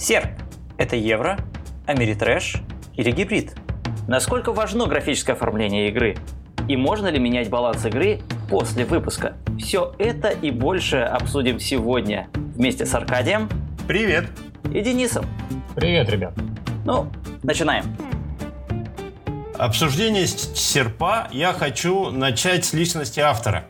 Серп – это евро, америтрэш или гибрид? Насколько важно графическое оформление игры? И можно ли менять баланс игры после выпуска? Все это и больше обсудим сегодня вместе с Аркадием. Привет. И Денисом. Привет, ребят. Ну, начинаем. Обсуждение серпа я хочу начать с личности автора.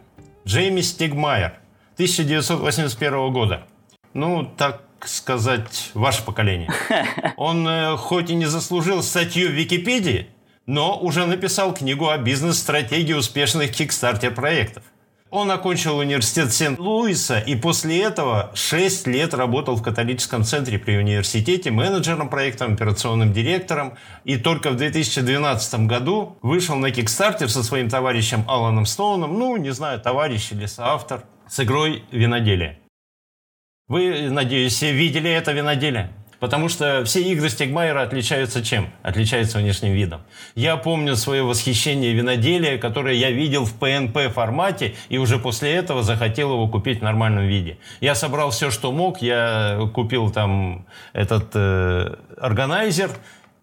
Джейми Стигмайер, 1981 года. Ну, так сказать, ваше поколение. Он э, хоть и не заслужил статью в Википедии, но уже написал книгу о бизнес-стратегии успешных кикстартер-проектов. Он окончил университет Сент-Луиса и после этого 6 лет работал в католическом центре при университете менеджером проекта, операционным директором. И только в 2012 году вышел на Kickstarter со своим товарищем Аланом Стоуном, ну, не знаю, товарищ или соавтор, с игрой «Виноделие». Вы, надеюсь, видели это виноделие? Потому что все игры Стигмайера отличаются чем? Отличаются внешним видом. Я помню свое восхищение виноделия, которое я видел в PNP формате, и уже после этого захотел его купить в нормальном виде. Я собрал все, что мог. Я купил там этот э, органайзер,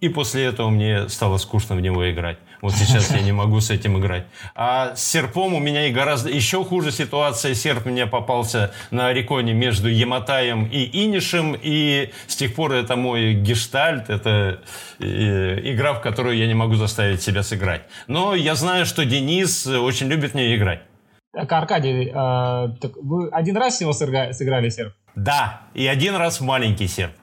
и после этого мне стало скучно в него играть. Вот сейчас я не могу с этим играть. А с серпом у меня и гораздо еще хуже ситуация. Серп мне попался на Ориконе между Яматаем и Инишем. И с тех пор это мой гештальт. Это э, игра, в которую я не могу заставить себя сыграть. Но я знаю, что Денис очень любит в нее играть. Так, Аркадий, э, так вы один раз всего сыграли серп? Да, и один раз в маленький серп.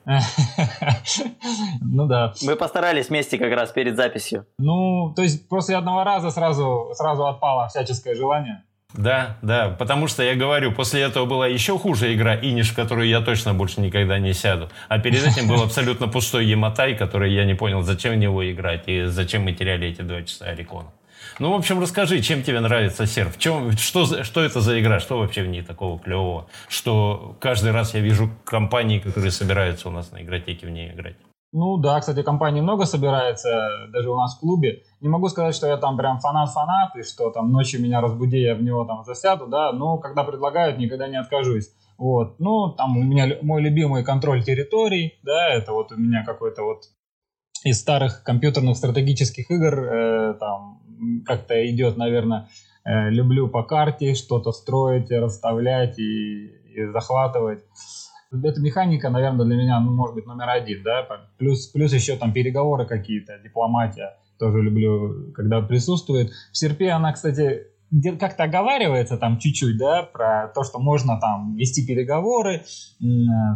Ну да. Мы постарались вместе как раз перед записью. Ну, то есть после одного раза сразу, сразу отпало всяческое желание? Да, да, потому что я говорю, после этого была еще хуже игра Иниш, в которую я точно больше никогда не сяду. А перед этим был абсолютно пустой Яматай, который я не понял, зачем в него играть и зачем мы теряли эти два часа Орикона. Ну, в общем, расскажи, чем тебе нравится серф? Чем, что, что это за игра? Что вообще в ней такого клевого? Что каждый раз я вижу компании, которые собираются у нас на игротеке в ней играть. Ну да, кстати, компаний много собирается, даже у нас в клубе. Не могу сказать, что я там прям фанат-фанат, и что там ночью меня разбуди, я в него там засяду, да, но когда предлагают, никогда не откажусь. Вот, ну, там у меня мой любимый контроль территорий, да, это вот у меня какой-то вот из старых компьютерных стратегических игр, э, там, как-то идет, наверное, э, люблю по карте что-то строить, расставлять и, и захватывать. Эта механика, наверное, для меня, ну, может быть, номер один, да, плюс, плюс еще там переговоры какие-то, дипломатия, тоже люблю, когда присутствует. В серпе она, кстати, как-то оговаривается там чуть-чуть, да, про то, что можно там вести переговоры, э,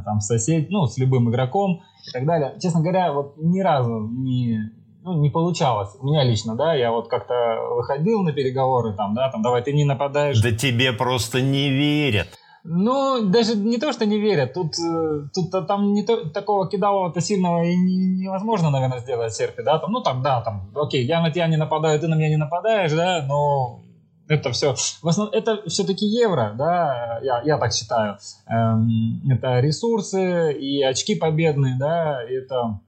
там, сосед, ну, с любым игроком и так далее. Честно говоря, вот ни разу не, ну, не получалось. У меня лично, да, я вот как-то выходил на переговоры, там, да, там, давай, ты не нападаешь. Да тебе просто не верят. Ну, даже не то, что не верят, тут, э, тут там не то, такого кидалова-то сильного и не, невозможно, наверное, сделать серпи, да, там, ну, там, да, там, окей, я на тебя не нападаю, ты на меня не нападаешь, да, но это все, в основном, это все-таки евро, да, я, я так считаю, эм, это ресурсы и очки победные, да, это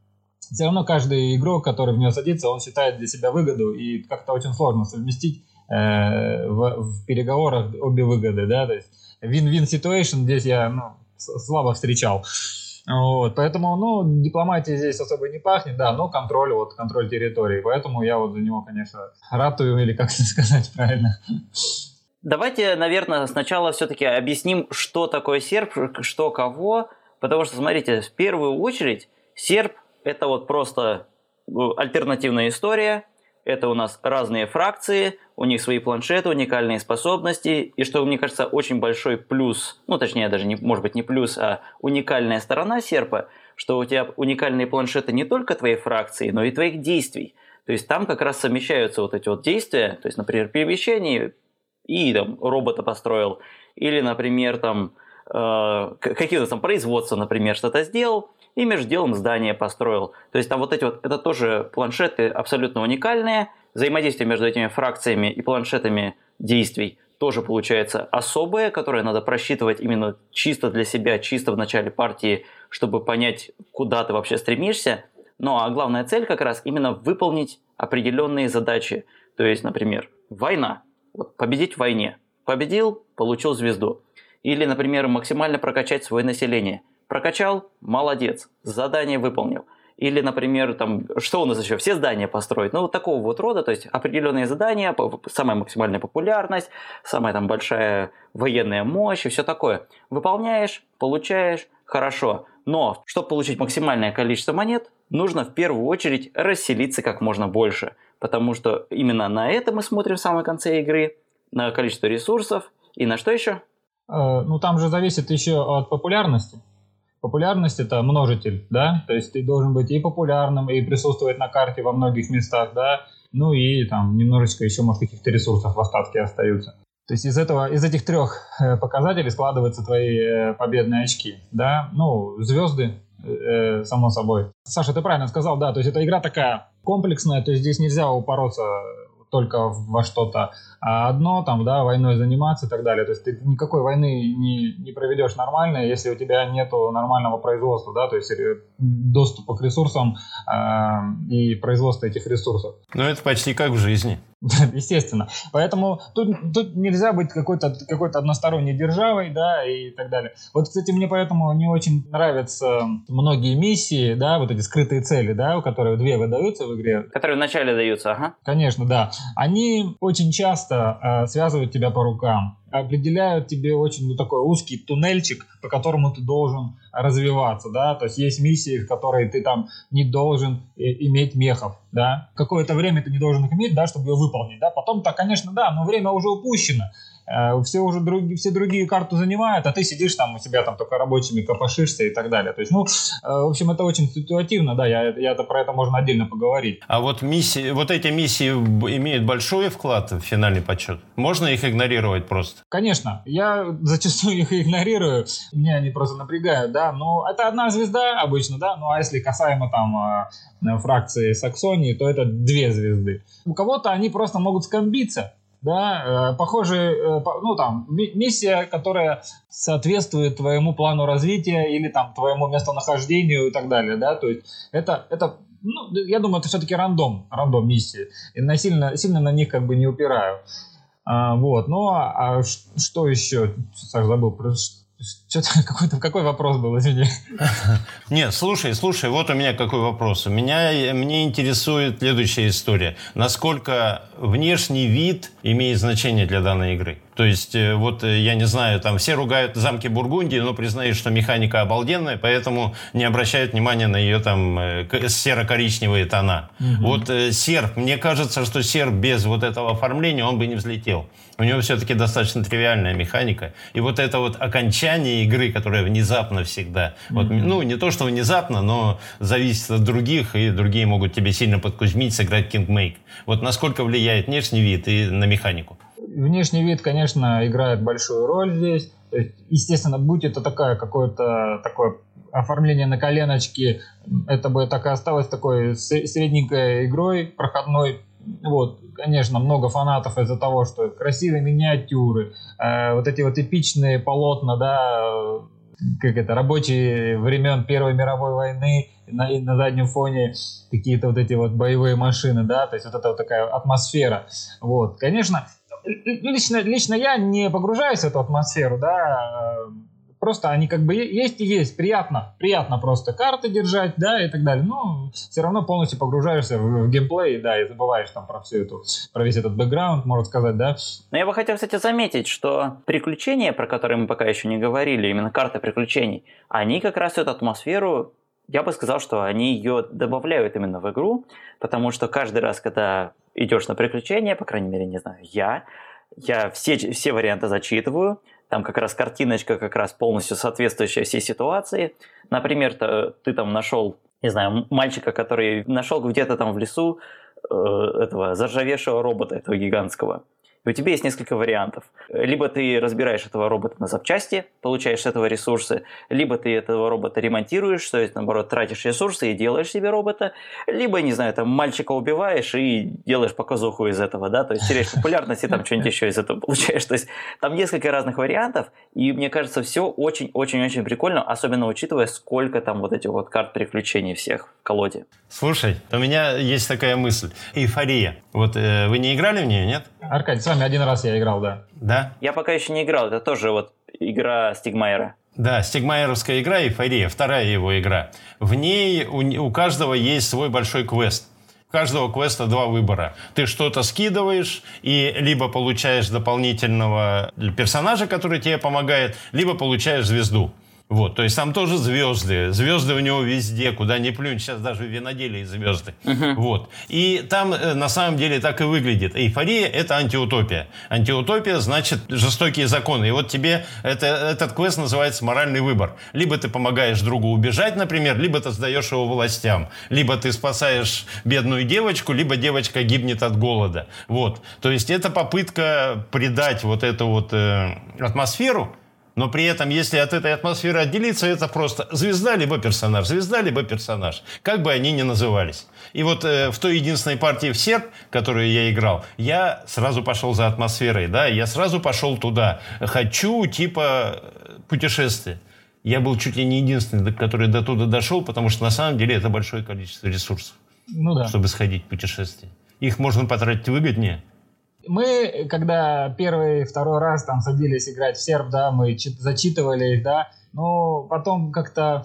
все равно каждый игрок, который в нее садится, он считает для себя выгоду, и как-то очень сложно совместить э, в, в переговорах обе выгоды, да, то есть win-win situation здесь я ну, слабо встречал. Вот, поэтому, ну, дипломатия здесь особо не пахнет, да, но контроль, вот, контроль территории, поэтому я вот за него, конечно, ратую, или как сказать правильно. Давайте, наверное, сначала все-таки объясним, что такое серп, что кого, потому что, смотрите, в первую очередь серп это вот просто э, альтернативная история, это у нас разные фракции, у них свои планшеты, уникальные способности, и что, мне кажется, очень большой плюс, ну, точнее, даже, не, может быть, не плюс, а уникальная сторона серпа, что у тебя уникальные планшеты не только твоей фракции, но и твоих действий. То есть там как раз совмещаются вот эти вот действия, то есть, например, перемещение и там робота построил, или, например, там э, какие-то там производства, например, что-то сделал, и между делом здание построил. То есть там вот эти вот, это тоже планшеты абсолютно уникальные, взаимодействие между этими фракциями и планшетами действий тоже получается особое, которое надо просчитывать именно чисто для себя, чисто в начале партии, чтобы понять, куда ты вообще стремишься. Ну а главная цель как раз именно выполнить определенные задачи. То есть, например, война. Вот победить в войне. Победил, получил звезду. Или, например, максимально прокачать свое население Прокачал – молодец, задание выполнил. Или, например, там, что у нас еще? Все здания построить. Ну, вот такого вот рода, то есть определенные задания, самая максимальная популярность, самая там большая военная мощь и все такое. Выполняешь, получаешь, хорошо. Но, чтобы получить максимальное количество монет, нужно в первую очередь расселиться как можно больше. Потому что именно на это мы смотрим в самом конце игры, на количество ресурсов и на что еще? Э, ну, там же зависит еще от популярности. Популярность это множитель, да, то есть ты должен быть и популярным, и присутствовать на карте во многих местах, да, ну и там немножечко еще, может, каких-то ресурсов в остатке остаются. То есть из этого, из этих трех э, показателей складываются твои э, победные очки, да, ну, звезды, э, само собой. Саша, ты правильно сказал, да, то есть эта игра такая комплексная, то есть здесь нельзя упороться только во что-то одно, там, да, войной заниматься и так далее. То есть ты никакой войны не, не проведешь нормально, если у тебя нету нормального производства, да, то есть э, доступа к ресурсам э, и производства этих ресурсов. Ну, это почти как в жизни. Естественно. Поэтому тут, тут нельзя быть какой-то какой односторонней державой, да, и так далее. Вот, кстати, мне поэтому не очень нравятся многие миссии, да, вот эти скрытые цели, да, которые две выдаются в игре. Которые вначале даются, ага. Конечно, да. Они очень часто э, связывают тебя по рукам определяют тебе очень ну, такой узкий туннельчик, по которому ты должен развиваться, да, то есть есть миссии, в которые ты там не должен э, иметь мехов, да, какое-то время ты не должен их иметь, да, чтобы ее выполнить, да, потом-то, конечно, да, но время уже упущено, Э, все уже другие, все другие карту занимают, а ты сидишь там у себя там только рабочими копошишься и так далее. То есть, ну, э, в общем, это очень ситуативно, да, я, я это про это можно отдельно поговорить. А вот миссии, вот эти миссии имеют большой вклад в финальный подсчет? Можно их игнорировать просто? Конечно, я зачастую их игнорирую, меня они просто напрягают, да, но это одна звезда обычно, да, ну а если касаемо там э, фракции Саксонии, то это две звезды. У кого-то они просто могут скомбиться, да, э, похоже, э, ну там, миссия, которая соответствует твоему плану развития или там твоему местонахождению и так далее, да, то есть это, это ну, я думаю, это все-таки рандом, рандом миссии, и на сильно, сильно на них как бы не упираю. А, вот, ну а, а что еще, Саш, забыл, что-то какой-то какой вопрос был, извини. Нет, слушай, слушай, вот у меня какой вопрос. Меня, мне интересует следующая история. Насколько внешний вид имеет значение для данной игры? То есть, э, вот, э, я не знаю, там все ругают замки Бургундии, но признают, что механика обалденная, поэтому не обращают внимания на ее там э, серо-коричневые тона. Угу. Вот серп, мне кажется, что серп без вот этого оформления, он бы не взлетел. У него все-таки достаточно тривиальная механика. И вот это вот окончание игры, которое внезапно всегда, mm-hmm. вот, ну, не то, что внезапно, но зависит от других, и другие могут тебе сильно подкузмить, сыграть Kingmake. Вот насколько влияет внешний вид и на механику? Внешний вид, конечно, играет большую роль здесь. Естественно, будь это такое какое-то такое оформление на коленочке, это бы так и осталось такой средненькой игрой, проходной. Вот, конечно, много фанатов из-за того, что красивые миниатюры, э, вот эти вот эпичные полотна, да, как это, рабочие времен Первой мировой войны, на, на заднем фоне какие-то вот эти вот боевые машины, да, то есть вот эта вот такая атмосфера. Вот, конечно, лично, лично я не погружаюсь в эту атмосферу, да, просто они как бы есть и есть, приятно, приятно просто карты держать, да, и так далее, но все равно полностью погружаешься в, в геймплей, да, и забываешь там про всю эту, про весь этот бэкграунд, можно сказать, да. Но я бы хотел, кстати, заметить, что приключения, про которые мы пока еще не говорили, именно карты приключений, они как раз эту атмосферу я бы сказал, что они ее добавляют именно в игру, потому что каждый раз, когда идешь на приключения, по крайней мере, не знаю, я, я все, все варианты зачитываю, там как раз картиночка как раз полностью соответствующая всей ситуации. Например, ты, ты там нашел, не знаю, мальчика, который нашел где-то там в лесу э, этого заржавевшего робота, этого гигантского. И у тебя есть несколько вариантов. Либо ты разбираешь этого робота на запчасти, получаешь с этого ресурсы, либо ты этого робота ремонтируешь, то есть, наоборот, тратишь ресурсы и делаешь себе робота, либо, не знаю, там мальчика убиваешь и делаешь показуху из этого, да, то есть теряешь популярность и там что-нибудь еще из этого получаешь. То есть там несколько разных вариантов, и мне кажется, все очень-очень-очень прикольно, особенно учитывая, сколько там вот этих вот карт приключений всех в колоде. Слушай, у меня есть такая мысль. Эйфория. Вот э, вы не играли в нее, нет? Аркадий, вами один раз я играл, да. Да? Я пока еще не играл, это тоже вот игра Стигмайера. Да, стигмайеровская игра «Эйфория», вторая его игра. В ней у, у каждого есть свой большой квест. У каждого квеста два выбора. Ты что-то скидываешь и либо получаешь дополнительного персонажа, который тебе помогает, либо получаешь звезду. Вот, то есть там тоже звезды. Звезды у него везде, куда ни плюнь. Сейчас даже в виноделии звезды. Uh-huh. Вот. И там э, на самом деле так и выглядит. Эйфория – это антиутопия. Антиутопия значит жестокие законы. И вот тебе это, этот квест называется «Моральный выбор». Либо ты помогаешь другу убежать, например, либо ты сдаешь его властям. Либо ты спасаешь бедную девочку, либо девочка гибнет от голода. Вот. То есть это попытка придать вот эту вот э, атмосферу, но при этом, если от этой атмосферы отделиться, это просто звезда либо персонаж, звезда либо персонаж, как бы они ни назывались. И вот э, в той единственной партии в серп, которую я играл, я сразу пошел за атмосферой, да, я сразу пошел туда. Хочу типа путешествия. Я был чуть ли не единственный, который до туда дошел, потому что на самом деле это большое количество ресурсов, ну, да. чтобы сходить в путешествие. Их можно потратить выгоднее, мы, когда первый, второй раз там садились играть в серб, да, мы зачитывали их, да, но потом как-то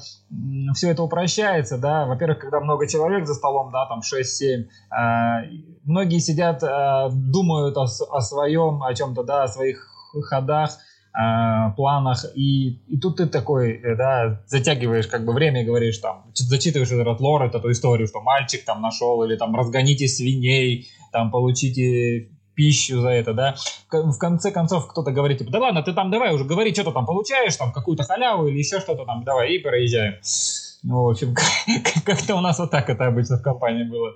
все это упрощается, да, во-первых, когда много человек за столом, да, там 6-7, э, а, многие сидят, э, думают о, о своем, о чем-то, да, о своих ходах, э, планах, и, и тут ты такой, э, да, затягиваешь как бы время и говоришь там, зачитываешь этот лор, эту историю, что мальчик там нашел, или там разгоните свиней, там получите пищу за это, да. В конце концов кто-то говорит, типа, да ладно, ты там давай уже говори, что ты там получаешь, там какую-то халяву или еще что-то там, давай, и проезжаем. Ну, в общем, как-то у нас вот так это обычно в компании было.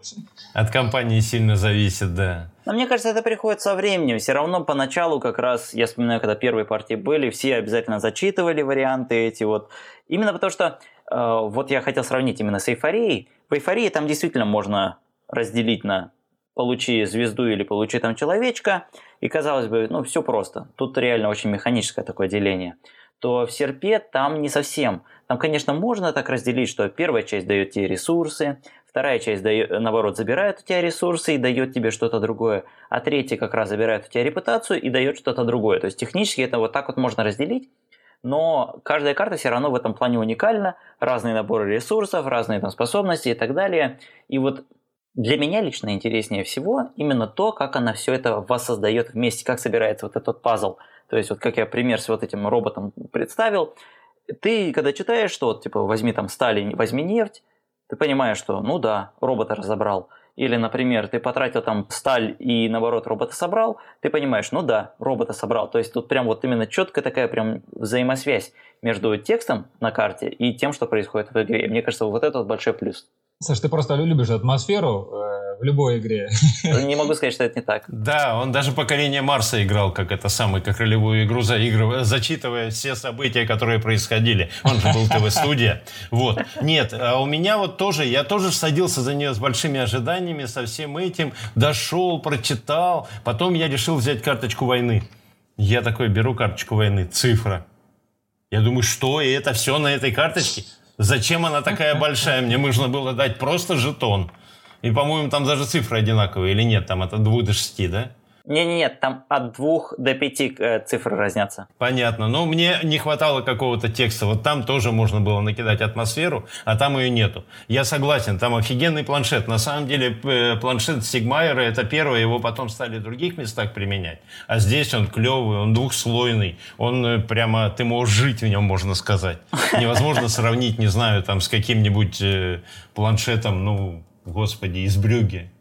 От компании сильно зависит, да. Но мне кажется, это приходит со временем. Все равно поначалу как раз, я вспоминаю, когда первые партии были, все обязательно зачитывали варианты эти вот. Именно потому что, э, вот я хотел сравнить именно с эйфорией. В эйфории там действительно можно разделить на получи звезду или получи там человечка, и казалось бы, ну все просто. Тут реально очень механическое такое деление. То в серпе там не совсем. Там, конечно, можно так разделить, что первая часть дает тебе ресурсы, вторая часть, дает, наоборот, забирает у тебя ресурсы и дает тебе что-то другое, а третья как раз забирает у тебя репутацию и дает что-то другое. То есть технически это вот так вот можно разделить, но каждая карта все равно в этом плане уникальна, разные наборы ресурсов, разные там способности и так далее. И вот для меня лично интереснее всего именно то, как она все это воссоздает вместе, как собирается вот этот пазл. То есть вот как я пример с вот этим роботом представил, ты когда читаешь, что вот, типа возьми там сталь, возьми нефть, ты понимаешь, что ну да, робота разобрал. Или, например, ты потратил там сталь и наоборот робота собрал, ты понимаешь, ну да, робота собрал. То есть тут прям вот именно четкая такая прям взаимосвязь между текстом на карте и тем, что происходит в игре. Мне кажется, вот это вот большой плюс. Саш, ты просто любишь атмосферу э, в любой игре. Не могу сказать, что это не так. Да, он даже поколение Марса играл, как это самый, как ролевую игру, заигрывая, зачитывая все события, которые происходили. Он же был ТВ-студия. Вот. Нет, а у меня вот тоже, я тоже садился за нее с большими ожиданиями, со всем этим, дошел, прочитал. Потом я решил взять карточку войны. Я такой беру карточку войны, цифра. Я думаю, что, и это все на этой карточке? Зачем она такая большая? Мне нужно было дать просто жетон. И, по-моему, там даже цифры одинаковые или нет? Там от 2 до 6, да? Не-не-нет, там от двух до пяти э, цифр разнятся. Понятно. Но мне не хватало какого-то текста. Вот там тоже можно было накидать атмосферу, а там ее нету. Я согласен, там офигенный планшет. На самом деле э, планшет Сигмайера это первый, его потом стали в других местах применять. А здесь он клевый, он двухслойный. Он э, прямо, ты можешь жить в нем, можно сказать. Невозможно сравнить, не знаю, там с каким-нибудь планшетом, ну, господи, из Брюги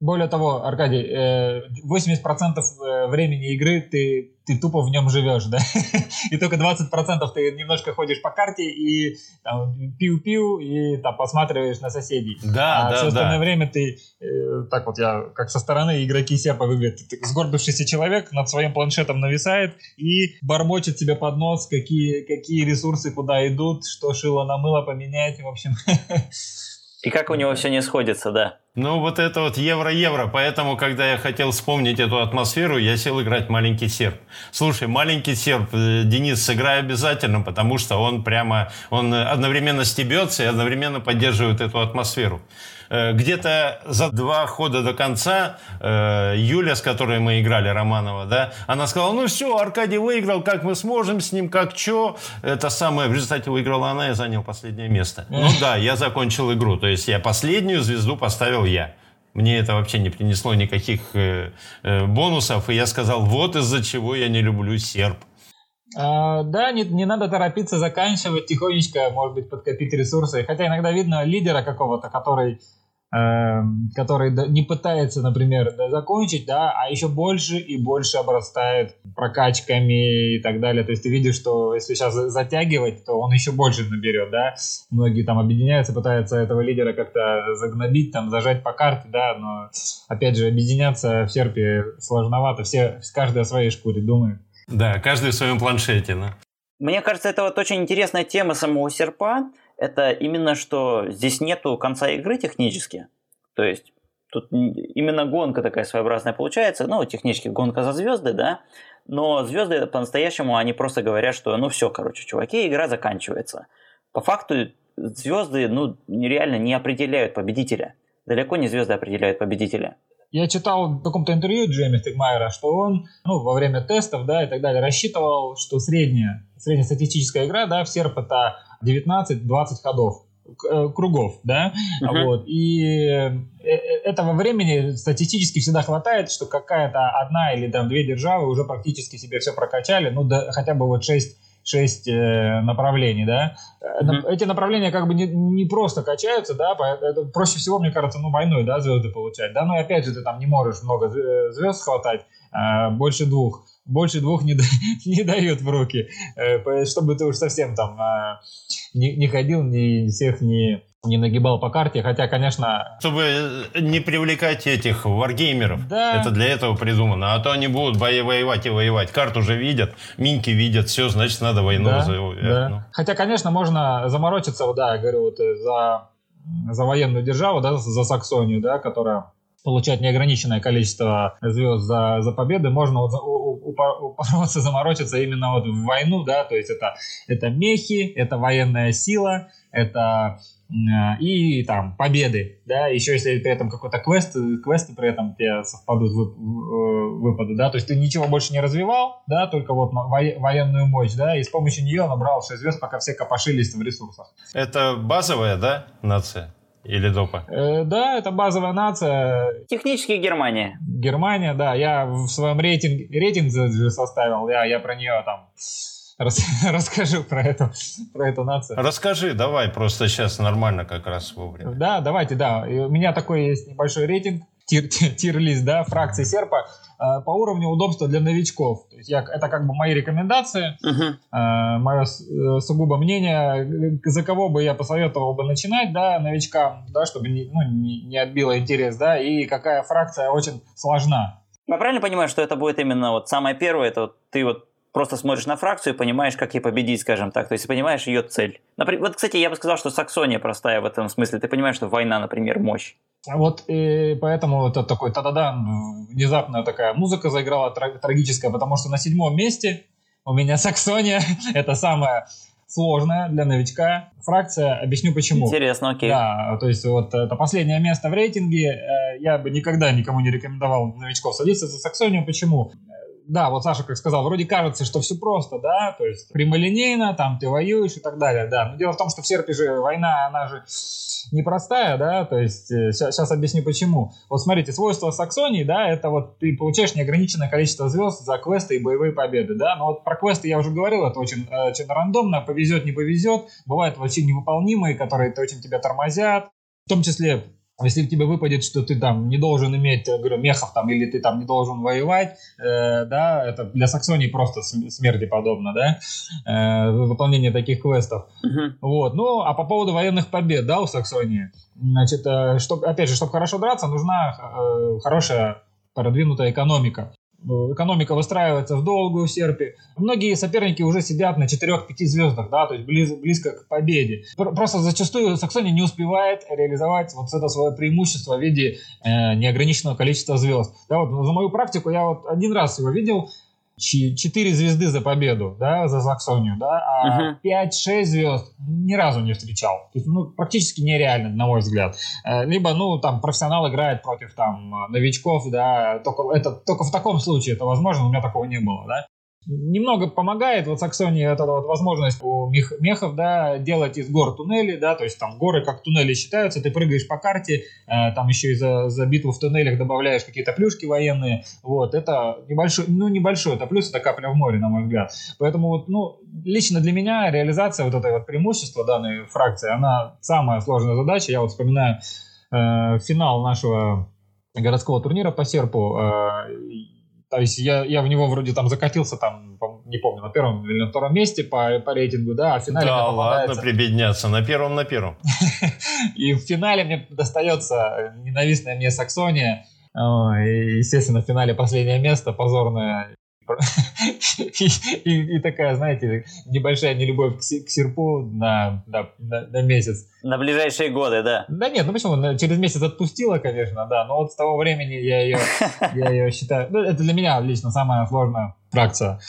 более того, Аркадий, 80% э, э, времени игры ты, ты тупо в нем живешь, да? И только 20% ты немножко ходишь по карте и там, пиу-пиу, и там посматриваешь на соседей. Да, а да, все остальное да. время ты, э, так вот я, как со стороны игроки серпа выглядят, сгорбившийся человек над своим планшетом нависает и бормочет себе под нос, какие, какие ресурсы куда идут, что шило на мыло поменять, в общем. И как у него все не сходится, да. Ну, вот это вот евро-евро. Поэтому, когда я хотел вспомнить эту атмосферу, я сел играть «Маленький серп». Слушай, «Маленький серп», э, Денис, сыграй обязательно, потому что он прямо, он одновременно стебется и одновременно поддерживает эту атмосферу. Э, где-то за два хода до конца э, Юля, с которой мы играли, Романова, да, она сказала, ну все, Аркадий выиграл, как мы сможем с ним, как что. Это самое, в результате выиграла она, я занял последнее место. Ну да, я закончил игру, то есть я последнюю звезду поставил я. Мне это вообще не принесло никаких э, э, бонусов, и я сказал, вот из-за чего я не люблю серп. А, да, не, не надо торопиться заканчивать, тихонечко, может быть, подкопить ресурсы. Хотя иногда видно лидера какого-то, который, который не пытается, например, закончить, да, а еще больше и больше обрастает прокачками и так далее. То есть ты видишь, что если сейчас затягивать, то он еще больше наберет, да. Многие там объединяются, пытаются этого лидера как-то загнобить, там, зажать по карте, да, но, опять же, объединяться в серпе сложновато, все, каждый о своей шкуре думает. Да, каждый в своем планшете, да. Мне кажется, это вот очень интересная тема самого серпа. Это именно, что здесь нету конца игры технически. То есть тут именно гонка такая своеобразная получается. Ну, технически гонка за звезды, да. Но звезды по-настоящему, они просто говорят, что ну все, короче, чуваки, игра заканчивается. По факту звезды, ну, реально не определяют победителя. Далеко не звезды определяют победителя. Я читал в каком-то интервью Джейми Стегмайера, что он ну, во время тестов да, и так далее рассчитывал, что средняя, среднестатистическая игра да, в серп это 19-20 ходов э, кругов, да, uh-huh. вот, и э, э, этого времени статистически всегда хватает, что какая-то одна или там две державы уже практически себе все прокачали, ну, да, хотя бы вот шесть шесть э, направлений, да. Mm-hmm. Эти направления как бы не, не просто качаются, да, проще всего, мне кажется, ну, войной, да, звезды получать, да, но и опять же ты там не можешь много звезд хватать, а больше двух больше двух не, не дают в руки, э, чтобы ты уж совсем там а, не, не ходил, ни всех не, не нагибал по карте, хотя, конечно... Чтобы не привлекать этих варгеймеров. Да. Это для этого придумано. А то они будут воевать и воевать. Карту уже видят, минки видят, все, значит, надо войну да, развивать. Да. Ну. Хотя, конечно, можно заморочиться, да, я говорю, вот э, за, за военную державу, да, за Саксонию, да, которая получает неограниченное количество звезд за, за победы, можно вот упороться, заморочиться именно вот в войну, да, то есть это, это мехи, это военная сила, это и там победы, да, еще если при этом какой-то квест, квесты при этом тебе совпадут вы, э, выпады, да, то есть ты ничего больше не развивал, да, только вот военную мощь, да, и с помощью нее набрал 6 звезд, пока все копошились в ресурсах. Это базовая, да, нация? Или допа? Э, да, это базовая нация. Технически Германия. Германия, да. Я в своем рейтинг, рейтинг составил, я, я про нее там Рас, расскажу про эту, про эту нацию. Расскажи, давай, просто сейчас нормально как раз вовремя. Да, давайте, да. у меня такой есть небольшой рейтинг, тир-лист, да, фракции серпа э, по уровню удобства для новичков. То есть я, это как бы мои рекомендации, uh-huh. э, мое э, сугубо мнение, за кого бы я посоветовал бы начинать, да, новичкам, да, чтобы не, ну, не, не отбило интерес, да, и какая фракция очень сложна. Я правильно понимаю, что это будет именно вот самое первое, это вот ты вот просто смотришь на фракцию и понимаешь, как ей победить, скажем так. То есть понимаешь ее цель. Например, вот, кстати, я бы сказал, что Саксония простая в этом смысле. Ты понимаешь, что война, например, мощь. Вот и поэтому это такой та-да-да, внезапно такая музыка заиграла трагическая, потому что на седьмом месте у меня Саксония. это самая сложная для новичка фракция. Объясню почему. Интересно, окей. Да, то есть вот это последнее место в рейтинге. Э, я бы никогда никому не рекомендовал новичков садиться за Саксонию. Почему? Да, вот Саша как сказал, вроде кажется, что все просто, да, то есть прямолинейно, там ты воюешь и так далее, да. Но дело в том, что в Серпе же война, она же непростая, да, то есть сейчас э, объясню почему. Вот смотрите, свойство Саксонии, да, это вот ты получаешь неограниченное количество звезд за квесты и боевые победы, да, но вот про квесты я уже говорил, это очень, э, очень рандомно, повезет, не повезет, бывают вообще невыполнимые, которые очень тебя тормозят, в том числе если тебе выпадет, что ты там не должен иметь, говорю, мехов там, или ты там не должен воевать, э, да, это для Саксонии просто смерти подобно, да, э, выполнение таких квестов. Uh-huh. Вот, ну, а по поводу военных побед, да, у Саксонии, значит, э, чтоб, опять же, чтобы хорошо драться, нужна э, хорошая продвинутая экономика. Э, экономика выстраивается в долгую в серпе. Многие соперники уже сидят на 4-5 звездах, да, то есть близ, близко к победе. Просто зачастую Саксония не успевает реализовать вот это свое преимущество в виде э, неограниченного количества звезд. Да, вот за мою практику я вот один раз его видел, 4 звезды за победу, да, за Саксонию, да, а угу. 5-6 звезд ни разу не встречал. То есть, ну, практически нереально, на мой взгляд. Э, либо, ну, там, профессионал играет против, там, новичков, да, только, это, только в таком случае это возможно, у меня такого не было, да немного помогает вот Саксонии эта вот возможность у мех, мехов, да, делать из гор туннели, да, то есть там горы как туннели считаются, ты прыгаешь по карте, э, там еще и за, за битву в туннелях добавляешь какие-то плюшки военные, вот, это небольшой, ну, небольшой, это плюс, это капля в море, на мой взгляд. Поэтому вот, ну, лично для меня реализация вот этой вот преимущества данной фракции, она самая сложная задача, я вот вспоминаю э, финал нашего городского турнира по серпу, э, то есть я, я в него вроде там закатился, там, не помню, на первом или на втором месте по, по рейтингу, да, а в финале Да, ладно прибедняться, на первом, на первом. И в финале мне достается ненавистная мне Саксония, и, естественно, в финале последнее место, позорное и, и, такая, знаете, небольшая нелюбовь к, серпу на, на, на, на месяц. На ближайшие годы, да. Да нет, ну почему? Через месяц отпустила, конечно, да, но вот с того времени я ее, я ее считаю... Ну, это для меня лично самая сложная фракция.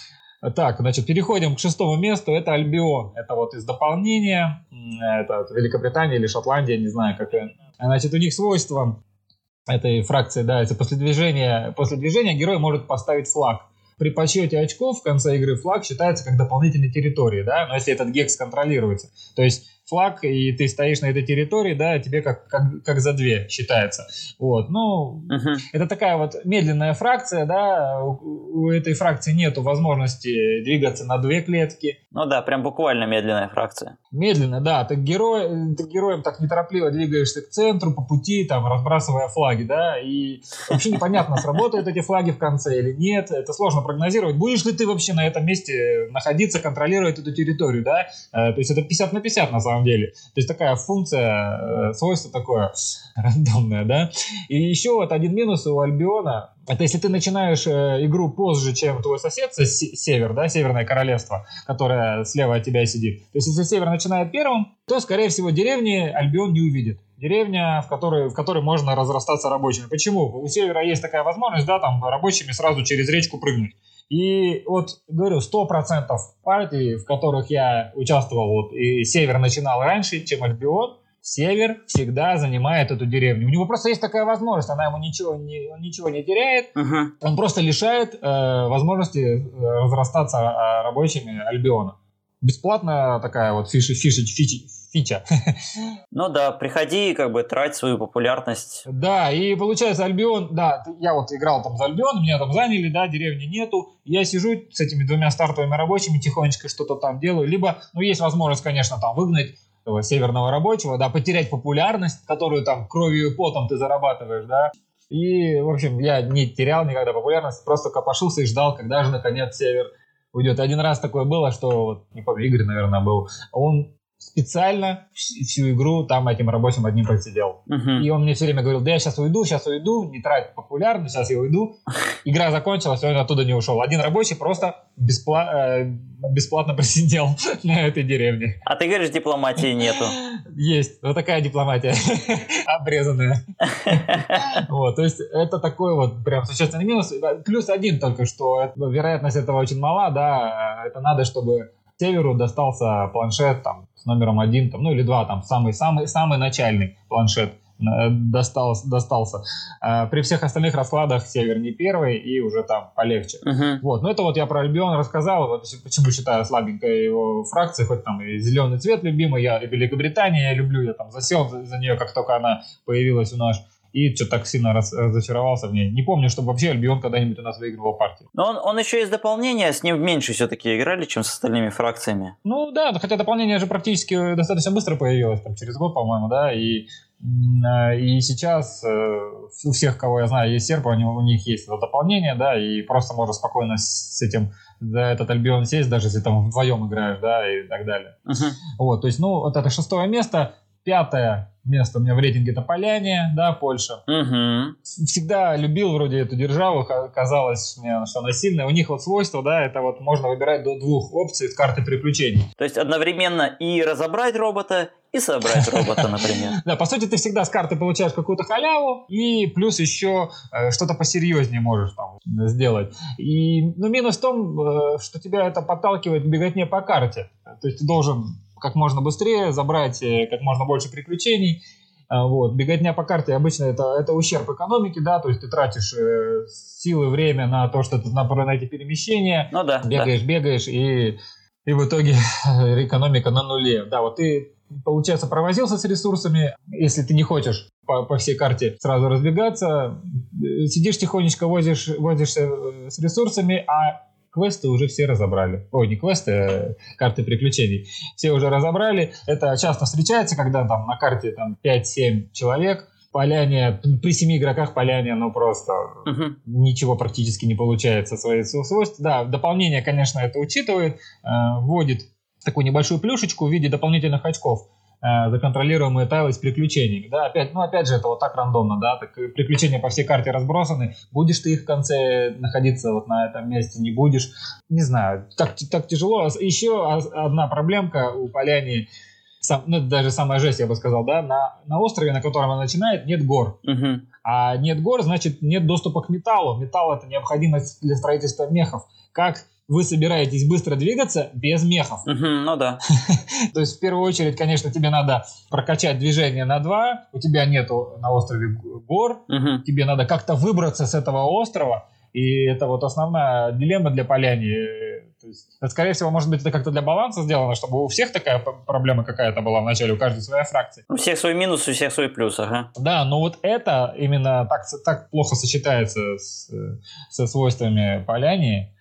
Так, значит, переходим к шестому месту. Это Альбион. Это вот из дополнения. Это Великобритания или Шотландия, не знаю, как. Значит, у них свойство этой фракции, да, это после движения, после движения герой может поставить флаг при подсчете очков в конце игры флаг считается как дополнительной территории, да, но если этот гекс контролируется. То есть флаг, и ты стоишь на этой территории, да, тебе как, как, как за две считается. Вот, ну, uh-huh. это такая вот медленная фракция, да, у, у этой фракции нету возможности двигаться на две клетки. Ну да, прям буквально медленная фракция. Медленно, да, ты, герой, ты героем так неторопливо двигаешься к центру, по пути, там, разбрасывая флаги, да, и вообще непонятно, сработают эти флаги в конце или нет, это сложно прогнозировать. Будешь ли ты вообще на этом месте находиться, контролировать эту территорию, да, э, то есть это 50 на 50 на самом самом деле. То есть такая функция, э, свойство такое рандомное, да. И еще вот один минус у Альбиона, это если ты начинаешь э, игру позже, чем твой сосед, север, да, Северное Королевство, которое слева от тебя сидит. То есть если север начинает первым, то, скорее всего, деревни Альбион не увидит деревня, в которой, в которой можно разрастаться рабочими. Почему? У севера есть такая возможность, да, там рабочими сразу через речку прыгнуть. И вот, говорю, 100% партий, в которых я участвовал, вот, и Север начинал раньше, чем Альбион, Север всегда занимает эту деревню. У него просто есть такая возможность, она ему ничего не, он ничего не теряет, uh-huh. он просто лишает э, возможности э, разрастаться э, рабочими Альбиона. Бесплатная такая вот фиши, фиши, фичи, фича. Ну да, приходи, как бы трать свою популярность. Да, и получается Альбион, да, я вот играл там за Альбион, меня там заняли, да, деревни нету, я сижу с этими двумя стартовыми рабочими, тихонечко что-то там делаю, либо, ну есть возможность, конечно, там выгнать этого северного рабочего, да, потерять популярность, которую там кровью и потом ты зарабатываешь, да, и, в общем, я не терял никогда популярность, просто копошился и ждал, когда же, наконец, север уйдет. Один раз такое было, что, вот, не помню, Игорь, наверное, был, он специально всю игру там этим рабочим одним просидел. Uh-huh. И он мне все время говорил, да я сейчас уйду, сейчас уйду, не трать популярность, сейчас я уйду. Игра закончилась, он оттуда не ушел. Один рабочий просто беспла- э, бесплатно просидел на этой деревне. А ты говоришь, дипломатии нету? Есть, вот такая дипломатия, обрезанная. Вот, то есть это такой вот прям существенный минус. Плюс один только, что вероятность этого очень мала, да, это надо, чтобы северу достался планшет там с номером один, там, ну или два, там самый-самый самый начальный планшет э, достался, достался. А при всех остальных раскладах север не первый и уже там полегче. Uh-huh. Вот, ну это вот я про Альбион рассказал, вот почему считаю слабенькой его фракции, хоть там и зеленый цвет любимый, я и Великобритания я люблю, я там засел за, за нее, как только она появилась у нас и что так сильно раз, разочаровался в ней. Не помню, чтобы вообще Альбион когда-нибудь у нас выигрывал партию. Но он, он еще из дополнения, с ним меньше все-таки играли, чем с остальными фракциями. Ну да, хотя дополнение же практически достаточно быстро появилось, там через год, по-моему, да, и а, и сейчас э, у всех, кого я знаю, есть серп, у них есть это дополнение, да, и просто можно спокойно с этим за этот Альбион сесть, даже если там вдвоем играешь, да, и так далее. Uh-huh. Вот, то есть, ну, вот это шестое место, пятое место у меня в рейтинге это Поляне, да, Польша. Угу. Всегда любил вроде эту державу, казалось мне, что она сильная. У них вот свойство, да, это вот можно выбирать до двух опций с карты приключений. То есть одновременно и разобрать робота, и собрать робота, например. Да, по сути, ты всегда с карты получаешь какую-то халяву, и плюс еще э, что-то посерьезнее можешь там сделать. И, ну, минус в том, э, что тебя это подталкивает к беготне по карте. То есть ты должен как можно быстрее забрать э, как можно больше приключений. А, вот. Беготня по карте обычно это, это ущерб экономики, да, то есть ты тратишь э, силы, время на то, что ты на, на эти перемещения, ну, да, бегаешь, да. бегаешь, и, и в итоге экономика на нуле. Да, вот ты получается, провозился с ресурсами, если ты не хочешь по, по всей карте сразу разбегаться, сидишь тихонечко, возишь, возишься э, с ресурсами, а квесты уже все разобрали. Ой, не квесты, а карты приключений. Все уже разобрали. Это часто встречается, когда там на карте там 5-7 человек, поляне, при семи игроках поляне, ну просто uh-huh. ничего практически не получается свои свойства. Да, дополнение, конечно, это учитывает, э, вводит такую небольшую плюшечку в виде дополнительных очков э, за контролируемые тайлы с приключениями. Да, опять, ну, опять же, это вот так рандомно, да, так приключения по всей карте разбросаны. Будешь ты их в конце находиться вот на этом месте, не будешь. Не знаю, так, так тяжело. Еще одна проблемка у поляни, сам, ну, даже самая жесть, я бы сказал, да, на, на острове, на котором она начинает, нет гор. Угу. А нет гор, значит, нет доступа к металлу. Металл — это необходимость для строительства мехов. Как вы собираетесь быстро двигаться без мехов. Угу, ну да. То есть, в первую очередь, конечно, тебе надо прокачать движение на два. У тебя нету на острове гор. Угу. Тебе надо как-то выбраться с этого острова. И это вот основная дилемма для поляни. То есть, это, скорее всего, может быть, это как-то для баланса сделано, чтобы у всех такая проблема какая-то была вначале, у каждой своя фракция. У всех свой минус, у всех свой плюс, ага. Да, но вот это именно так, так плохо сочетается с, со свойствами поляни,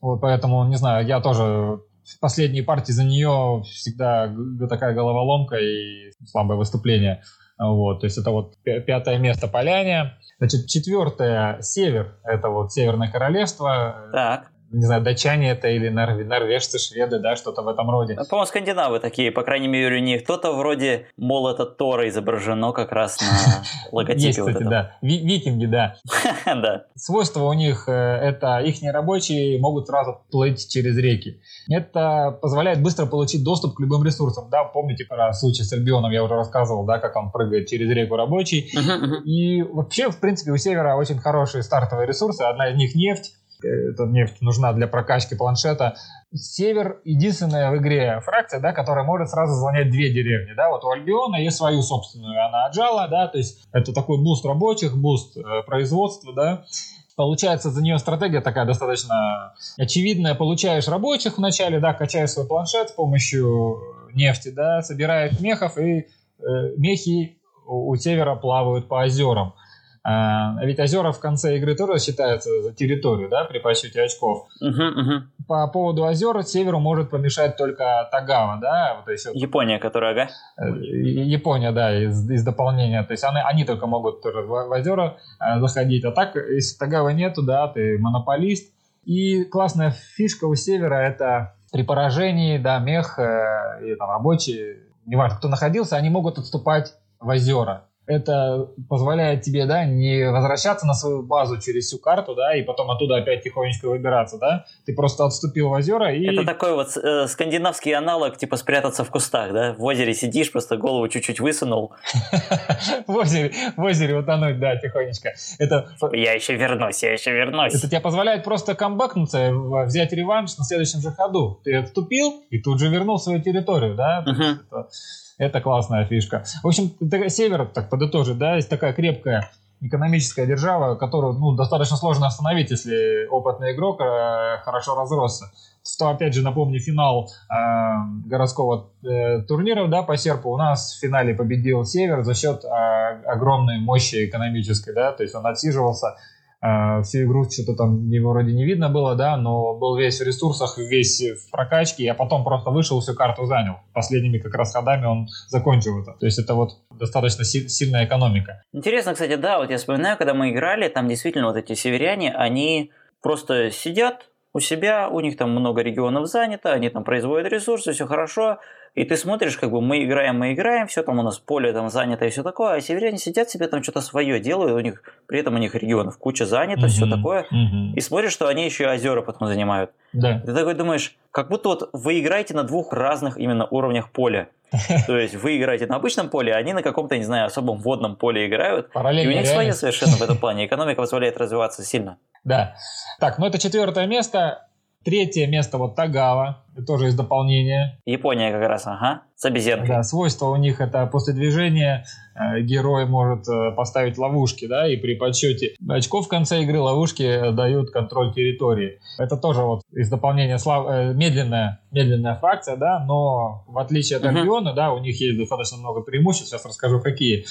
вот поэтому, не знаю, я тоже в последней партии за нее всегда такая головоломка и слабое выступление. Вот, то есть это вот пятое место Поляне. Значит, четвертое Север, это вот Северное Королевство. Так не знаю, датчане это или норв... норвежцы, шведы, да, что-то в этом роде. Ну, по-моему, скандинавы такие, по крайней мере, у них кто-то вроде молота Тора изображено как раз на логотипе. Есть, кстати, да. Викинги, да. Да. Свойство у них э, это их рабочие могут сразу плыть через реки. Это позволяет быстро получить доступ к любым ресурсам. Да, помните про случай с Альбионом, я уже рассказывал, да, как он прыгает через реку рабочий. И вообще, в принципе, у Севера очень хорошие стартовые ресурсы. Одна из них нефть эта нефть нужна для прокачки планшета. Север единственная в игре фракция, да, которая может сразу занять две деревни, да, вот у Альбиона есть свою собственную, она отжала, да, то есть это такой буст рабочих, буст э, производства, да, получается за нее стратегия такая достаточно очевидная. Получаешь рабочих вначале, да, качаешь свой планшет с помощью нефти, да, собираешь мехов, и э, мехи у, у севера плавают по озерам. А, ведь озера в конце игры тоже считаются за территорию, да, при подсчете очков. Угу, угу. По поводу озер северу может помешать только Тагава, да. То есть, Япония, которая, ага. Э, Япония, да, из, из дополнения. То есть они, они только могут тоже в, в озера э, заходить. А так, если Тагава нету, да, ты монополист. И классная фишка у севера это при поражении, да, мех э, и там рабочие, неважно, кто находился, они могут отступать в озера это позволяет тебе, да, не возвращаться на свою базу через всю карту, да, и потом оттуда опять тихонечко выбираться, да. Ты просто отступил в озера и... Это такой вот э, скандинавский аналог, типа спрятаться в кустах, да? В озере сидишь, просто голову чуть-чуть высунул. В озере, в озере утонуть, да, тихонечко. Это... Я еще вернусь, я еще вернусь. Это тебе позволяет просто камбэкнуться, взять реванш на следующем же ходу. Ты отступил и тут же вернул свою территорию, да? Это классная фишка. В общем, север, так подытожить, да, есть такая крепкая экономическая держава, которую ну, достаточно сложно остановить, если опытный игрок э, хорошо разросся. То, опять же, напомню, финал э, городского э, турнира да, по серпу у нас в финале победил Север за счет э, огромной мощи экономической, да, то есть он отсиживался всю игру что-то там его вроде не видно было, да, но был весь в ресурсах, весь в прокачке, а потом просто вышел, всю карту занял. Последними как раз ходами он закончил это. То есть это вот достаточно си- сильная экономика. Интересно, кстати, да, вот я вспоминаю, когда мы играли, там действительно вот эти северяне, они просто сидят у себя, у них там много регионов занято, они там производят ресурсы, все хорошо, и ты смотришь, как бы мы играем, мы играем, все там у нас поле там занято и все такое, а северяне сидят себе там что-то свое делают, у них при этом у них регионов куча занято, все такое, и смотришь, что они еще и озера потом занимают. Да. Ты такой думаешь, как будто вот вы играете на двух разных именно уровнях поля. То есть вы играете на обычном поле, а они на каком-то, не знаю, особом водном поле играют. И у них своя совершенно в этом плане. Экономика позволяет развиваться сильно. Да. Так, ну это четвертое место. Третье место вот Тагава, тоже из дополнения. Япония как раз, ага, с обезьянкой. Да, свойство у них это после движения э, герой может э, поставить ловушки, да, и при подсчете очков в конце игры ловушки дают контроль территории. Это тоже вот из дополнения слав... э, медленная, медленная фракция, да, но в отличие от Альбиона, uh-huh. да, у них есть достаточно много преимуществ, сейчас расскажу какие.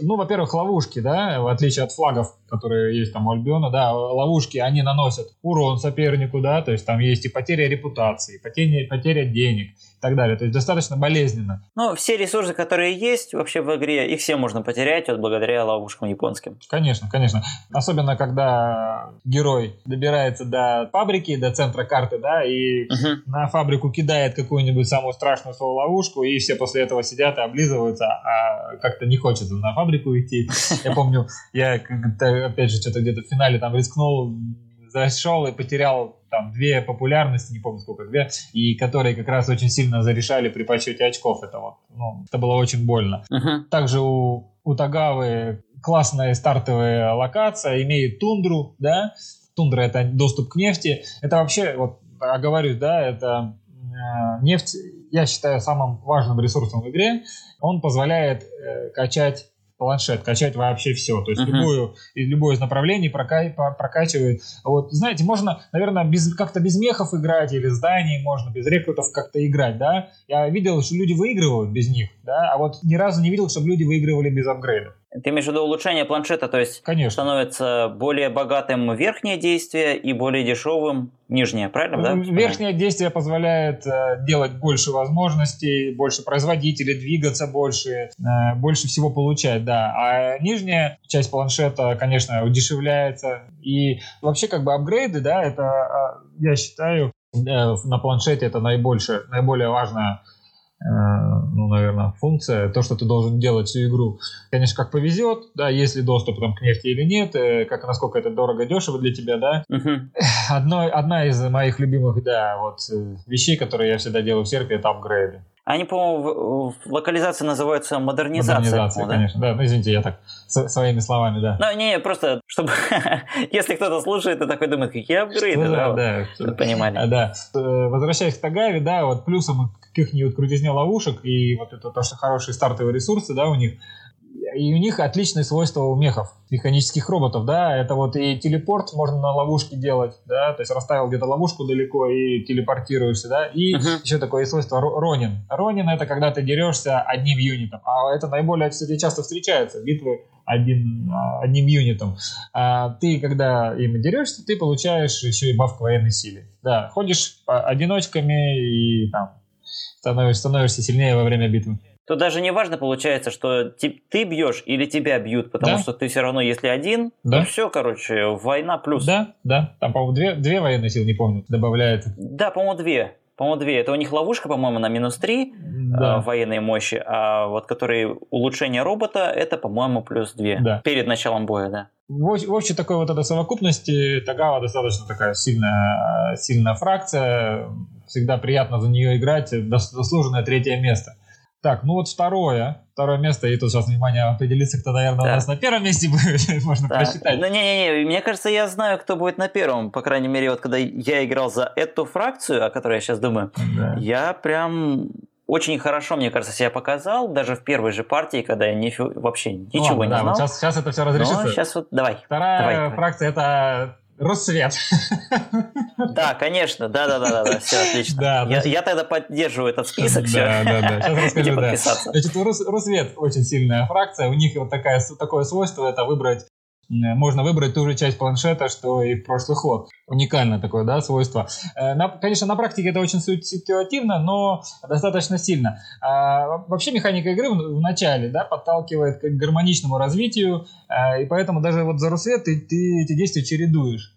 Ну, во-первых, ловушки, да, в отличие от флагов, которые есть там у Альбиона, да, ловушки, они наносят урон сопернику, да, то есть там есть и потеря репутации, и потеря, потеря денег, и так далее. То есть достаточно болезненно. Ну, все ресурсы, которые есть вообще в игре, их все можно потерять вот благодаря ловушкам японским. Конечно, конечно. Особенно, когда герой добирается до фабрики, до центра карты, да, и uh-huh. на фабрику кидает какую-нибудь самую страшную свою ловушку, и все после этого сидят и облизываются, а как-то не хочется на фабрику идти. Я помню, я опять же что-то где-то в финале там рискнул зашел и потерял там две популярности, не помню сколько, две, и которые как раз очень сильно зарешали при подсчете очков. Это вот, ну, это было очень больно. Uh-huh. Также у, у Тагавы классная стартовая локация, имеет тундру, да, тундра это доступ к нефти. Это вообще, вот, оговорюсь, да, это э, нефть, я считаю, самым важным ресурсом в игре. Он позволяет э, качать планшет, качать вообще все. То есть uh-huh. любую, любое из направлений прока- прокачивает. Вот, знаете, можно, наверное, без, как-то без мехов играть или зданий, можно без рекрутов как-то играть, да. Я видел, что люди выигрывают без них, да, а вот ни разу не видел, чтобы люди выигрывали без апгрейдов. Ты имеешь в виду улучшение планшета, то есть Конечно. становится более богатым верхнее действие и более дешевым нижнее, правильно? Да? Верхнее действие позволяет э, делать больше возможностей, больше производить или двигаться больше, э, больше всего получать, да. А нижняя часть планшета, конечно, удешевляется. И вообще как бы апгрейды, да, это, э, я считаю, э, на планшете это наибольшее, наиболее важная Э, ну, наверное, функция, то, что ты должен делать всю игру. Конечно, как повезет, да, есть ли доступ там, к нефти или нет, э, как насколько это дорого, дешево для тебя, да. Uh-huh. Одно, одна из моих любимых, да, вот э, вещей, которые я всегда делаю в серпе, это апгрейды. Они, по-моему, в локализации называются модернизация. Модернизация, да? конечно. Да, ну извините, я так своими словами, да. Ну, не, просто, чтобы, если кто-то слушает и такой думает, какие апгрейды, да, да, да, понимали. А, да. Возвращаясь к Тагаве, да, вот плюсом каких-нибудь крутизне ловушек, и вот это то, что хорошие стартовые ресурсы, да, у них, и у них отличные свойства у мехов, механических роботов, да, это вот и телепорт можно на ловушке делать, да, то есть расставил где-то ловушку далеко и телепортируешься, да, и uh-huh. еще такое свойство Ронин. Ронин это когда ты дерешься одним юнитом, а это наиболее, кстати, часто встречается, битвы один, а, одним юнитом. А ты, когда им дерешься, ты получаешь еще и баф к военной силе. Да, ходишь одиночками и там становишься, становишься сильнее во время битвы. То даже не важно получается, что ты бьешь или тебя бьют, потому да? что ты все равно, если один, да? то все, короче, война плюс. Да, да. Там, по-моему, две, две военные силы, не помню, добавляет. Да, по-моему, две. По-моему, две. Это у них ловушка, по-моему, на минус три да. э, военной мощи, а вот которые улучшение робота, это, по-моему, плюс две. Да. Перед началом боя, да. В, общей такой вот этой совокупности Тагава достаточно такая сильная, сильная фракция всегда приятно за нее играть, заслуженное третье место. Так, ну вот второе, второе место, и тут сейчас внимание определиться, кто, наверное, да. у нас на первом месте будет, можно да. просчитать. Ну, не-не-не, мне кажется, я знаю, кто будет на первом, по крайней мере, вот когда я играл за эту фракцию, о которой я сейчас думаю, да. я прям очень хорошо, мне кажется, себя показал, даже в первой же партии, когда я не, вообще ничего ну, ладно, не да, знал. Вот сейчас, сейчас это все разрешится. Но сейчас вот, давай. Вторая давай, фракция давай. это Рассвет. Да, конечно, да, да, да, да, все отлично. Да, я, я тогда поддерживаю этот список. Да, да, да. Сейчас расскажу, да. Значит, Росвет очень сильная фракция. У них вот такая, такое свойство это выбрать можно выбрать ту же часть планшета, что и в прошлый ход. Уникальное такое, да, свойство. Э, на, конечно, на практике это очень ситуативно, но достаточно сильно. А, вообще механика игры в, начале, да, подталкивает к гармоничному развитию, а, и поэтому даже вот за Русвет ты, ты эти действия чередуешь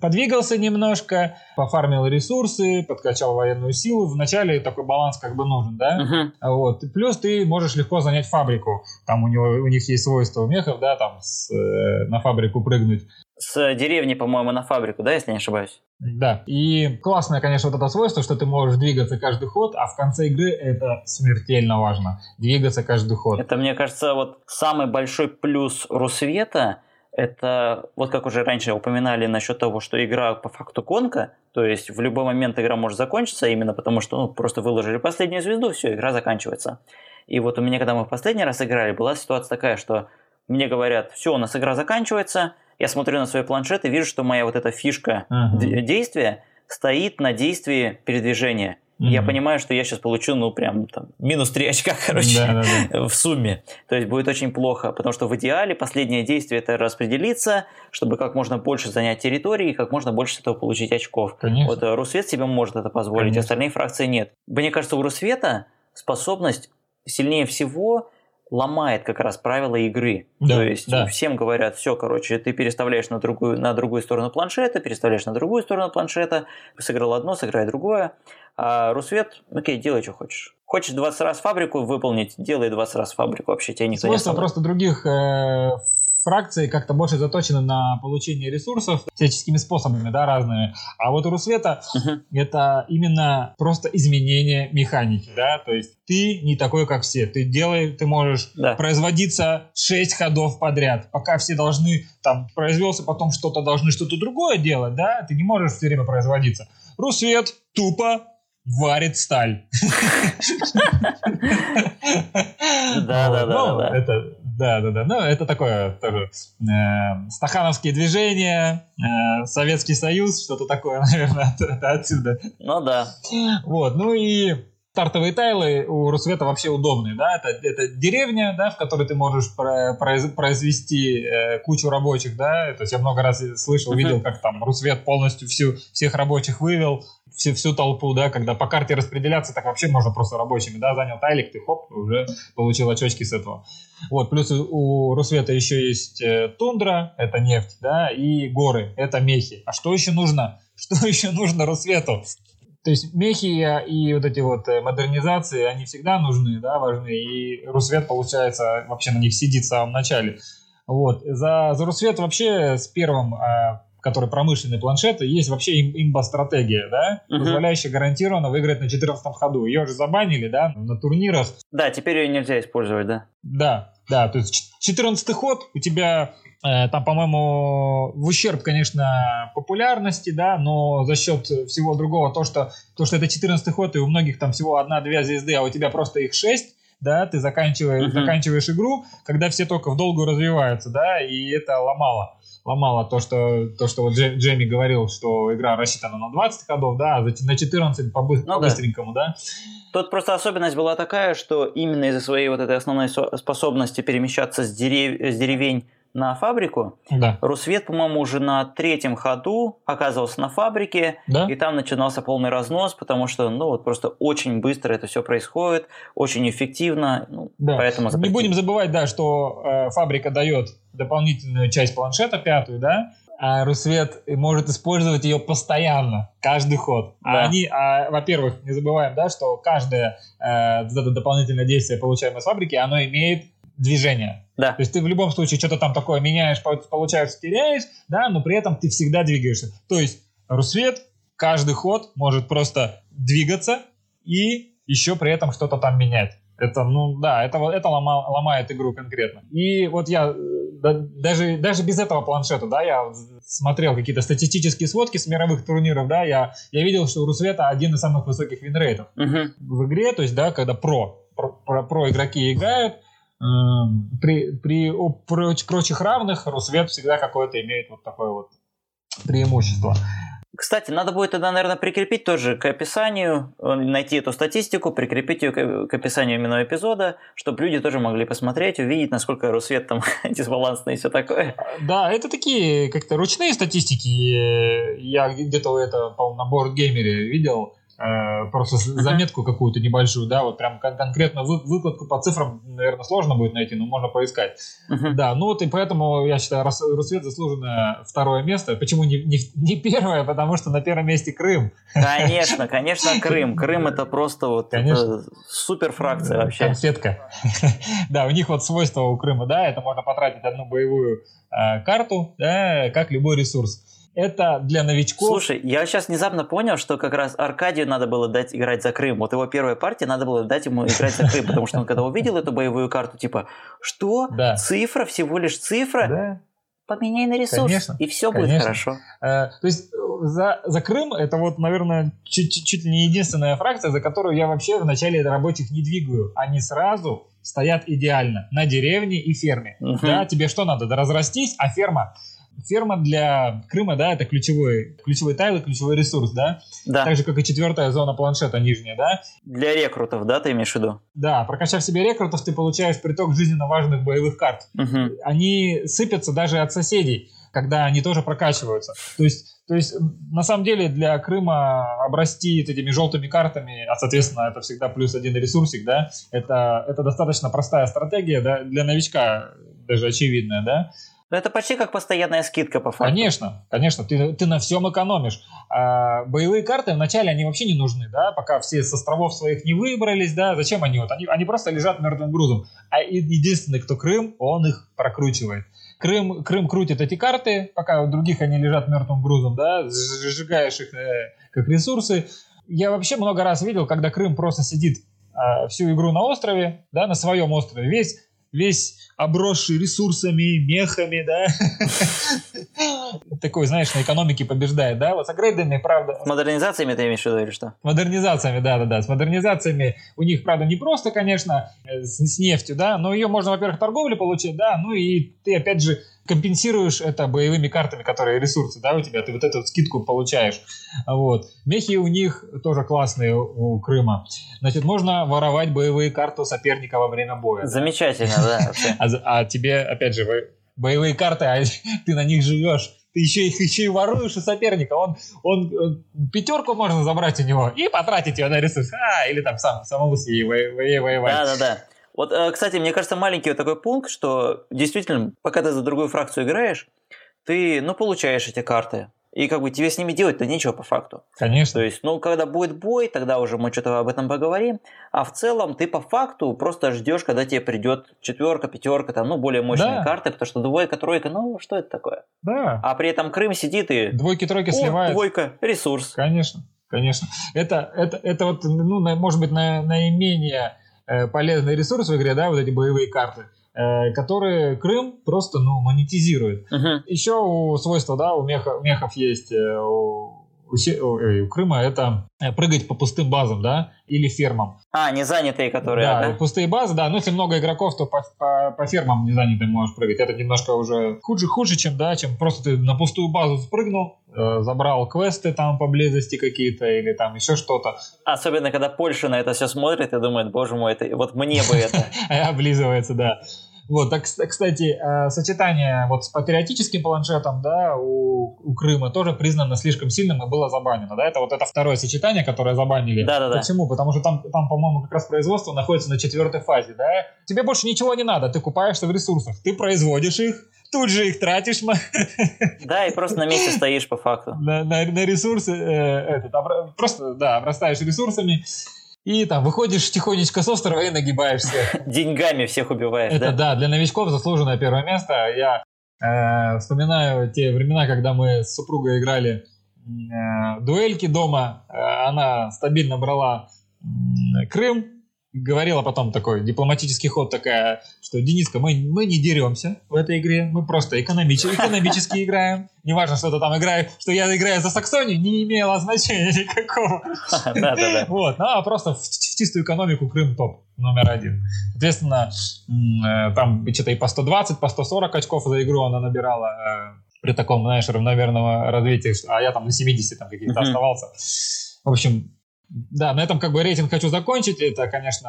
подвигался немножко, пофармил ресурсы, подкачал военную силу. Вначале такой баланс как бы нужен, да? Мгм. Вот. Плюс ты можешь легко занять фабрику. Там у, него, у них есть свойства у мехов, да, там с, э, на фабрику прыгнуть. С деревни, по-моему, на фабрику, да, если не ошибаюсь? Да. И классное, конечно, вот это свойство, что ты можешь двигаться каждый ход, а в конце игры это смертельно важно. Двигаться каждый ход. Это, мне кажется, вот самый большой плюс Русвета, это, вот как уже раньше упоминали насчет того, что игра по факту конка, то есть в любой момент игра может закончиться, именно потому что ну, просто выложили последнюю звезду, все, игра заканчивается. И вот у меня, когда мы в последний раз играли, была ситуация такая, что мне говорят, все, у нас игра заканчивается, я смотрю на свой планшет и вижу, что моя вот эта фишка д- действия стоит на действии передвижения. И Я понимаю, что я сейчас получу, ну, прям там, минус 3 очка, короче, в сумме. То есть будет очень плохо, потому что в идеале последнее действие это распределиться, чтобы как можно больше занять территории и как можно больше с этого получить очков. Конечно. Вот э, Русвет себе может это позволить, Конечно. остальные фракции нет. Мне кажется, у Русвета способность сильнее всего ломает как раз правила игры. Да, То есть да. всем говорят, все, короче, ты переставляешь на другую, на другую сторону планшета, переставляешь на другую сторону планшета, сыграл одно, сыграй другое. А Русвет, окей, делай, что хочешь. Хочешь 20 раз фабрику выполнить, делай 20 раз фабрику, вообще тебя не Свойства просто других э, фракций как-то больше заточены на получение ресурсов всяческими способами, да, разными. А вот у Русвета Мгм. это именно просто изменение механики, да, то есть ты не такой, как все. Ты делай, ты можешь Да. производиться 6 ходов подряд, пока все должны, там, произвелся, потом что-то должны что-то другое делать, да, ты не можешь все время производиться. Русвет тупо варит сталь. Да, да, да, Ну, да, да. Это, да, да, да. Ну, это такое тоже э, стахановские движения, э, Советский Союз, что-то такое, наверное, отсюда. Ну да. Вот, ну и стартовые тайлы у Русвета вообще удобные, да, это, это деревня, да, в которой ты можешь про- произ- произвести э, кучу рабочих, да, то есть я много раз слышал, видел, как там Русвет полностью всю, всех рабочих вывел, всю, всю толпу, да, когда по карте распределяться, так вообще можно просто рабочими, да, занял тайлик, ты хоп, уже получил очочки с этого. Вот, плюс у, у Русвета еще есть э, тундра, это нефть, да, и горы, это мехи. А что еще нужно? Что еще нужно Русвету? То есть мехи и вот эти вот э, модернизации, они всегда нужны, да, важны. И Русвет, получается, вообще на них сидит в самом начале. Вот. За, за Русвет вообще с первым, э, который промышленный планшет, есть вообще им, имба-стратегия, да, Мгм. позволяющая гарантированно выиграть на 14 ходу. Ее же забанили, да, на турнирах. Да, теперь ее нельзя использовать, да. Да, да, то есть ч- 14 ход у тебя там, по-моему, в ущерб, конечно, популярности, да, но за счет всего другого, то, что, то, что это 14 ход, и у многих там всего одна-две звезды, а у тебя просто их 6, да, ты заканчиваешь, Мгм. заканчиваешь игру, когда все только в долгу развиваются, да, и это ломало. Ломало то, что, то, что вот Дже- Джейми говорил, что игра рассчитана на 20 ходов, да, а на 14 по Ну да. по-быстренькому, да. Тут просто особенность была такая, что именно из-за своей вот этой основной со- способности перемещаться с, дерев- с деревень на фабрику, Да. Русвет, по-моему, уже на третьем ходу оказывался на фабрике, Да? и там начинался полный разнос, потому что, ну, вот просто очень быстро это все происходит, очень эффективно, ну, Да. поэтому Не запретили. будем забывать, да, что э, фабрика дает дополнительную часть планшета, пятую, да, а Русвет может использовать ее постоянно, каждый ход. А Да. они, а, во-первых, не забываем, да, что каждое э, дополнительное действие, получаемое с фабрики, оно имеет движение. Да. То есть ты в любом случае что-то там такое меняешь, по- получается, теряешь, да, но при этом ты всегда двигаешься. То есть Русвет каждый ход может просто двигаться и еще при этом что-то там менять. Это, ну да, это, это лома- ломает игру конкретно. И вот я э, да- даже, даже без этого планшета, да, я смотрел какие-то статистические сводки с мировых турниров, да, я, я видел, что у Русвета один из самых высоких винрейтов Мгм. в игре, то есть, да, когда про, про, про- про игроки играют, при, при проч- прочих равных Русвет всегда какое-то имеет вот такое вот преимущество. Кстати, надо будет тогда, наверное, прикрепить тоже к описанию, э, найти эту статистику, прикрепить ее к описанию именно эпизода, чтобы люди тоже могли посмотреть, увидеть, насколько Русвет там дисбалансный и все такое. Да, это такие как-то ручные статистики. Э, Я где-то это, по-моему, на BoardGamer видел. Э, просто заметку какую-то небольшую, да, вот прям кон- конкретно вы, выкладку по цифрам, наверное, сложно будет найти, но можно поискать. Мгм. Да, ну вот и поэтому я считаю, Русвет заслуженное второе место. Почему не, не, не первое? Потому что на первом месте Крым. Конечно, конечно, Крым. Крым это просто вот супер фракция вообще. Конфетка. Да, у них вот свойство у Крыма, да, это можно потратить одну боевую э, карту, да, как любой ресурс. Это для новичков. Слушай, я сейчас внезапно понял, что как раз Аркадию надо было дать играть за Крым. Вот его первая партия надо было дать ему играть за Крым, потому что он когда увидел эту боевую карту, типа, что? Да. Цифра, всего лишь цифра? Да. Поменяй на ресурс, Конечно, и все будет конечно. хорошо. Э, то есть э, за, за Крым это вот, наверное, чуть, чуть- чуть ли не единственная фракция, за которую я вообще в начале рабочих не двигаю. Они сразу стоят идеально на деревне и ферме. Мгм. Да, тебе что надо? Да разрастись, а ферма Ферма для Крыма, да, это ключевой, ключевой тайл и ключевой ресурс, да? Да, Так же, как и четвертая зона планшета нижняя, да? для рекрутов, да, ты имеешь в виду? Да, прокачав себе рекрутов, ты получаешь приток жизненно важных боевых карт. Мгм. Они сыпятся даже от соседей, когда они тоже прокачиваются. То есть, то есть на самом деле для Крыма обрасти этими желтыми картами, а соответственно это всегда плюс один ресурсик, да, это, это достаточно простая стратегия, да, для новичка даже очевидная, да. Ну, это почти как постоянная скидка по факту. Конечно, конечно, ты, ты на всем экономишь. А боевые карты вначале они вообще не нужны, да, пока все с островов своих не выбрались, да, зачем они вот, они, они просто лежат мертвым грузом. А единственный, кто Крым, он их прокручивает. Крым, Крым крутит эти карты, пока у других они лежат мертвым грузом, да, сж- сжигаешь их э, как ресурсы. Я вообще много раз видел, когда Крым просто сидит а, всю игру на острове, да, на своем острове, весь весь обросший ресурсами, мехами, да. Такой, знаешь, на экономике побеждает, да. Вот с апгрейдами, правда, С модернизациями ты имеешь в виду или что? с модернизациями, да-да-да, с модернизациями у них, правда, не просто, конечно, э, с, с нефтью, да, но ее можно, во-первых, торговлю получить, да, ну и ты, опять же, компенсируешь это боевыми картами, которые ресурсы, да, у тебя, ты вот эту вот скидку получаешь, вот. Мехи у них тоже классные у, Крыма. Значит, можно воровать боевые карты у соперника во время боя. Замечательно, да. А, а тебе, опять же, боевые карты, а ты на них живешь. Ты еще их еще и воруешь у соперника. Он, он э, пятерку можно забрать у него и потратить ее на ресурс. А, или там сам, самому с ней во- во- воевать. Да, да, да. Вот, э, кстати, мне кажется, маленький вот такой пункт, что действительно, пока ты за другую фракцию играешь, ты, ну, получаешь эти карты. И как бы тебе с ними делать-то нечего по факту. Конечно. То есть, ну, когда будет бой, тогда уже мы что-то об этом поговорим. А в целом ты по факту просто ждешь, когда тебе придет четверка, пятерка, там, ну, более мощные Да. карты, потому что двойка, тройка, ну, что это такое? Да. А при этом Крым сидит и... Двойки-тройки сливают. двойка, ресурс. Конечно, конечно. Это, это, это вот, ну, на- может быть, на- наименее полезный ресурс в игре, да, вот эти боевые карты, э, которые Крым просто, ну, монетизирует. Мгм. Еще у свойства, да, у, меха- у мехов есть э, у, у се- ой, у Крыма это э, прыгать по пустым базам, да, или фермам. А, не занятые, которые, да, да? пустые базы, да, ну если много игроков, то по, по- по фермам не занятым можешь прыгать. Это немножко уже хуже, хуже, чем, да, чем просто ты на пустую базу спрыгнул, э, забрал квесты там поблизости какие-то или там еще что-то, Особенно, когда Польша на это все смотрит и думает, боже мой, это, вот мне бы это. облизывается, да. Вот, так, кс- кстати, э, сочетание вот с патриотическим планшетом, да, у, у Крыма тоже признано слишком сильным и было забанено, да, это вот это второе сочетание, которое забанили. Да-да-да. Почему? Потому что там, там, по-моему, как раз производство находится на четвертой фазе, да. Тебе больше ничего не надо, ты купаешься в ресурсах, ты производишь их, тут же их тратишь Да, и просто на месте стоишь по факту. на, на- на ресурсы, э, этот, обра- просто, да, обрастаешь ресурсами, и там выходишь тихонечко с острова и нагибаешь всех. Деньгами всех убиваешь, Это да? для новичков заслуженное первое место. Я э, вспоминаю те времена, когда мы с супругой играли э, дуэльки дома. Э, она стабильно брала Крым. Говорила потом такой дипломатический ход такая, что Дениска, мы, мы не деремся в этой игре, мы просто экономически, экономически играем. Неважно, что ты там играешь, что я играю за Саксонию, не имело значения никакого. Да-да-да. Вот, ну, а просто в, чистую экономику Крым топ номер один. Соответственно, э, там что-то и по 120, по 140 очков за игру она набирала э, при таком, знаешь, равномерного развитии, что- а я там на 70 там каких-то Мгм. оставался. В общем, да, на этом как бы рейтинг хочу закончить. Это, конечно,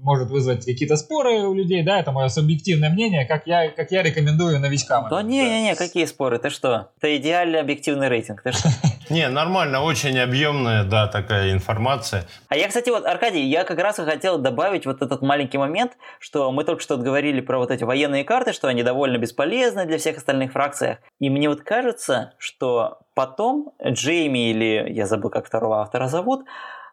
может вызвать какие-то споры у людей, да, это мое субъективное мнение, как я, как я рекомендую новичкам. Да не-не-не, какие споры, ты что? Это идеальный объективный рейтинг, ты что? Не, нормально, очень объемная, да, такая информация. А я, кстати, вот, Аркадий, я как раз и хотел добавить вот этот маленький момент, что мы только что говорили про вот эти военные карты, что они довольно бесполезны для всех остальных фракциях. И мне вот кажется, что потом Джейми или, я забыл, как второго автора зовут,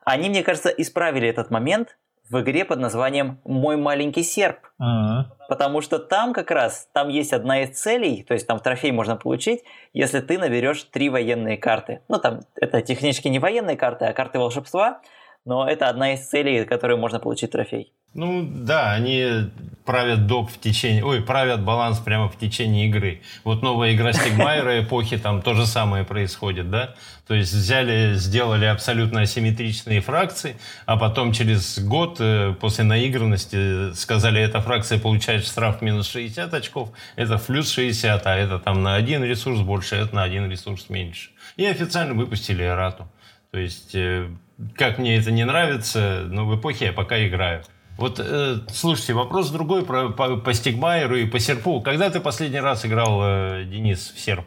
они, мне кажется, исправили этот момент, в игре под названием «Мой маленький серп». Uh-huh. Потому что там как раз, там есть одна из целей, то есть там трофей можно получить, если ты наберешь три военные карты. Ну там это технически не военные карты, а карты волшебства, но это одна из целей, которой можно получить трофей. Ну да, они правят доп в течение, ой, правят баланс прямо в течение игры. Вот новая игра Стигмайера эпохи, там то же самое происходит, да? То есть взяли, сделали абсолютно асимметричные фракции, а потом через год э, после наигранности сказали, эта фракция получает штраф минус 60 очков, это плюс 60, а это там на один ресурс больше, это на один ресурс меньше. И официально выпустили Эрату. То есть, э, как мне это не нравится, но в эпохе я пока играю. Вот, э, слушайте, вопрос другой про, по, по Стигмайеру и по Серпу. Когда ты последний раз играл, э, Денис, в Серп?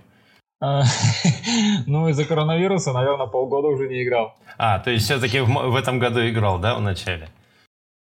А, ну, из-за коронавируса, наверное, полгода уже не играл. А, то есть все-таки в, в этом году играл, да, в начале?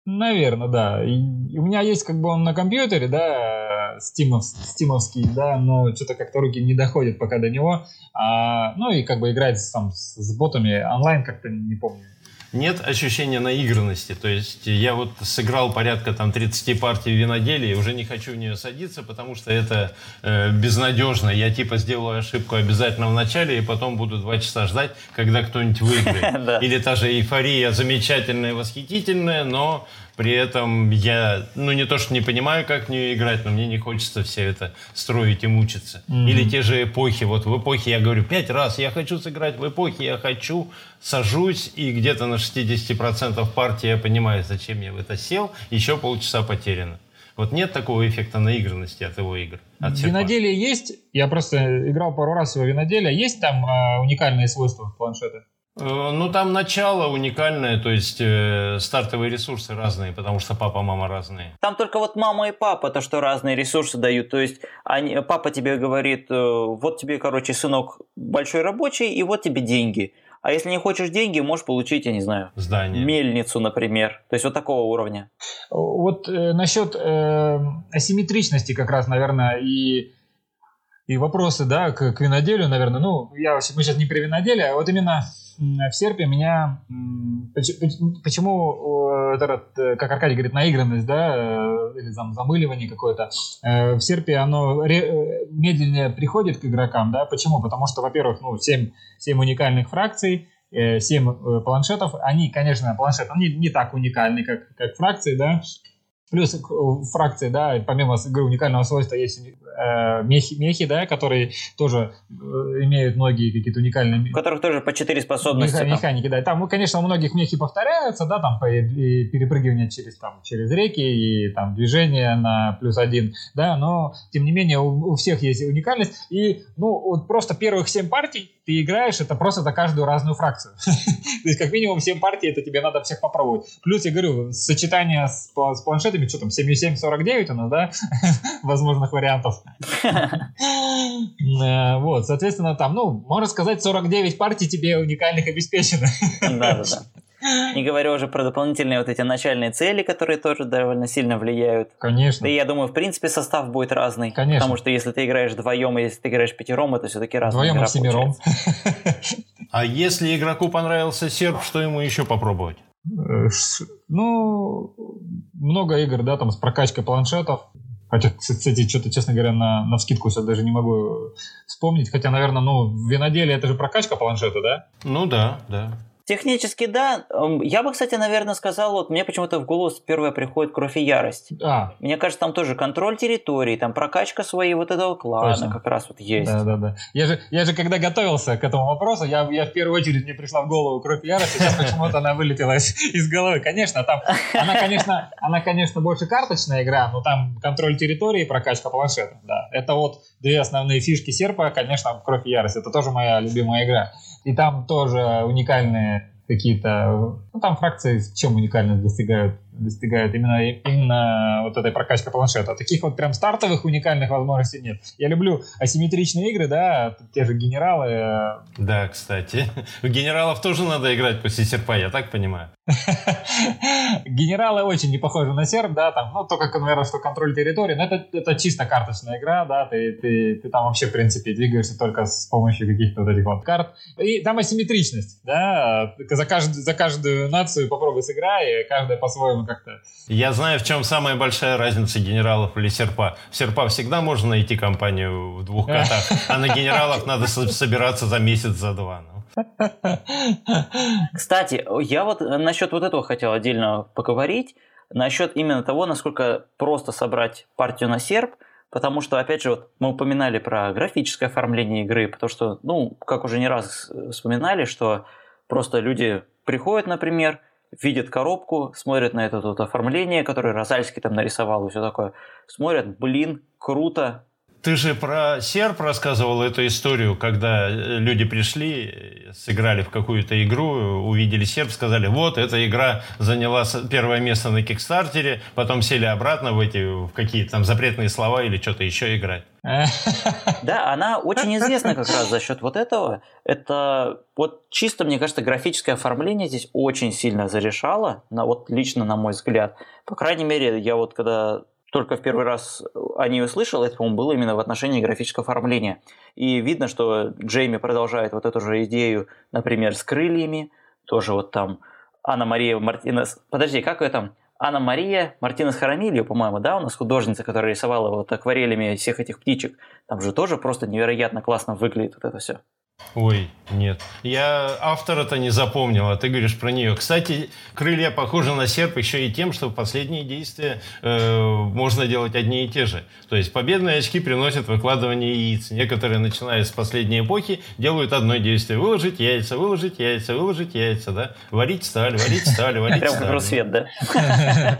Наверное, да. И у меня есть как бы он на компьютере, да, стимов, стимовский, да, но что-то как-то руки не доходят пока до него. А, ну и как бы играть там с, с ботами онлайн как-то не помню нет ощущения наигранности. То есть я вот сыграл порядка там 30 партий в виноделии, и уже не хочу в нее садиться, потому что это э, безнадежно. Я типа сделаю ошибку обязательно в начале, и потом буду два часа ждать, когда кто-нибудь выиграет. Или та же эйфория замечательная, восхитительная, но при этом я, ну, не то, что не понимаю, как в нее играть, но мне не хочется все это строить и мучиться. Mm-hmm. Или те же эпохи. Вот в эпохе я говорю пять раз, я хочу сыграть в эпохе, я хочу, сажусь, и где-то на 60% партии я понимаю, зачем я в это сел, еще полчаса потеряно. Вот нет такого эффекта наигранности от его игр. От виноделие есть, я просто играл пару раз его виноделие, есть там э, уникальные свойства планшета? Э, ну, там начало уникальное, то есть э, стартовые ресурсы разные, потому что папа, мама разные. Там только вот мама и папа, то, что разные ресурсы дают. То есть они, папа тебе говорит, э, вот тебе, короче, сынок большой рабочий, и вот тебе деньги. А если не хочешь деньги, можешь получить, я не знаю, Здание. мельницу, например. То есть вот такого уровня. Вот э, насчет э, асимметричности как раз, наверное, и и вопросы, да, к, к виноделию, наверное. Ну, я, мы сейчас не при виноделии, а вот именно в серпе меня... Почему, этот, э, как Аркадий говорит, наигранность, да, э, или там замыливание какое-то, э, в серпе оно медленнее приходит к игрокам, да, почему? Потому что, во-первых, ну, 7, 7 уникальных фракций, 7 планшетов, они, конечно, планшет, они не так уникальны, как, как фракции, да, Плюс в фракции, да, помимо уникального свойства есть э, мехи, мехи, да, которые тоже э, имеют многие какие-то уникальные... У которых тоже по 4 способности. Меха, механики, да. Там, конечно, у многих мехи повторяются, да, там и, перепрыгивание через, там, через реки и там движение на плюс один, да, но тем не менее у, у всех есть уникальность. И, ну, вот просто первых 7 партий ты играешь, это просто за каждую разную фракцию. То есть, как минимум, 7 партий, это тебе надо всех попробовать. Плюс, я говорю, сочетание с, с планшетами, что там, 7749 у нас, да, возможных вариантов. Э, вот, соответственно, там, ну, можно сказать, 49 партий тебе уникальных обеспечено. Да, да, да. Не говоря уже про дополнительные вот эти начальные цели, которые тоже довольно сильно влияют. Конечно. И я думаю, в принципе, состав будет разный. Конечно. Потому что если ты играешь вдвоем, и если ты играешь пятером, это все-таки разные Вдвоем и семером. А если игроку понравился серп, что ему еще попробовать? Э, ну, много игр, да, там с прокачкой планшетов. Хотя, кстати, что-то, честно говоря, на, на вскидку сейчас даже не могу вспомнить. Хотя, наверное, ну, виноделие это же прокачка планшета, да? Ну да, да. Технически, да. Я бы, кстати, наверное, сказал, вот мне почему-то в голову первое приходит кровь и ярость. А. Мне кажется, там тоже контроль территории, там прокачка своей вот этого клана Точно. как раз вот есть. Да, да, да. Я же, я же когда готовился к этому вопросу, я, я в первую очередь мне пришла в голову кровь и ярость, сейчас почему-то она вылетела из, из головы. Конечно, там, она, конечно, она, конечно, больше карточная игра, но там контроль территории и прокачка планшета, да. Это вот две основные фишки серпа, конечно, кровь и ярость. Это тоже моя любимая игра. И там тоже уникальные какие-то... Ну, там фракции чем уникальность достигают? Достигают именно, именно вот этой прокачки планшета. Таких вот прям стартовых уникальных возможностей нет. Я люблю асимметричные игры, да, те же генералы. Да, кстати. В генералов тоже надо играть после серпа, я так понимаю. Генералы очень не похожи на серп, да, там, ну, только, наверное, что контроль территории, но это, это чисто карточная игра, да, ты, ты, ты там вообще, в принципе, двигаешься только с помощью каких-то вот этих вот карт. И там асимметричность, да, за, кажд, за каждую нацию попробуй сыграй, каждая по-своему как-то. Я знаю, в чем самая большая разница генералов или серпа. В серпа всегда можно найти компанию в двух котах, а на генералов надо собираться за месяц, за два. Ну. Кстати, я вот насчет вот этого хотел отдельно поговорить. Насчет именно того, насколько просто собрать партию на серп, потому что, опять же, вот мы упоминали про графическое оформление игры, потому что, ну, как уже не раз вспоминали, что просто люди приходят, например, видят коробку, смотрят на это вот оформление, которое Розальский там нарисовал и все такое, смотрят, блин, круто, ты же про серп рассказывал эту историю, когда э, люди пришли, сыграли в какую-то игру, увидели серп, сказали, вот, эта игра заняла первое место на Кикстартере, потом сели обратно в эти, в какие-то там запретные слова или что-то еще играть. Да, она очень известна как раз за счет вот этого. Это вот чисто, мне кажется, графическое оформление здесь очень сильно зарешало, на, вот лично на мой взгляд. По крайней мере, я вот когда только в первый раз о ней услышал, это, по-моему, было именно в отношении графического оформления. И видно, что Джейми продолжает вот эту же идею, например, с крыльями, тоже вот там Анна-Мария Мартинес... Подожди, как это? Анна-Мария Мартинес Харамильо, по-моему, да, у нас художница, которая рисовала вот акварелями всех этих птичек. Там же тоже просто невероятно классно выглядит вот это все. Ой, нет. Я автора-то не запомнил, а ты говоришь про нее. Кстати, крылья похожи на серп еще и тем, что последние действия э, можно делать одни и те же. То есть победные очки приносят выкладывание яиц. Некоторые, начиная с последней эпохи, делают одно действие. Выложить яйца, выложить яйца, выложить яйца, да? Варить сталь, варить сталь, варить Прям как Русвет, да?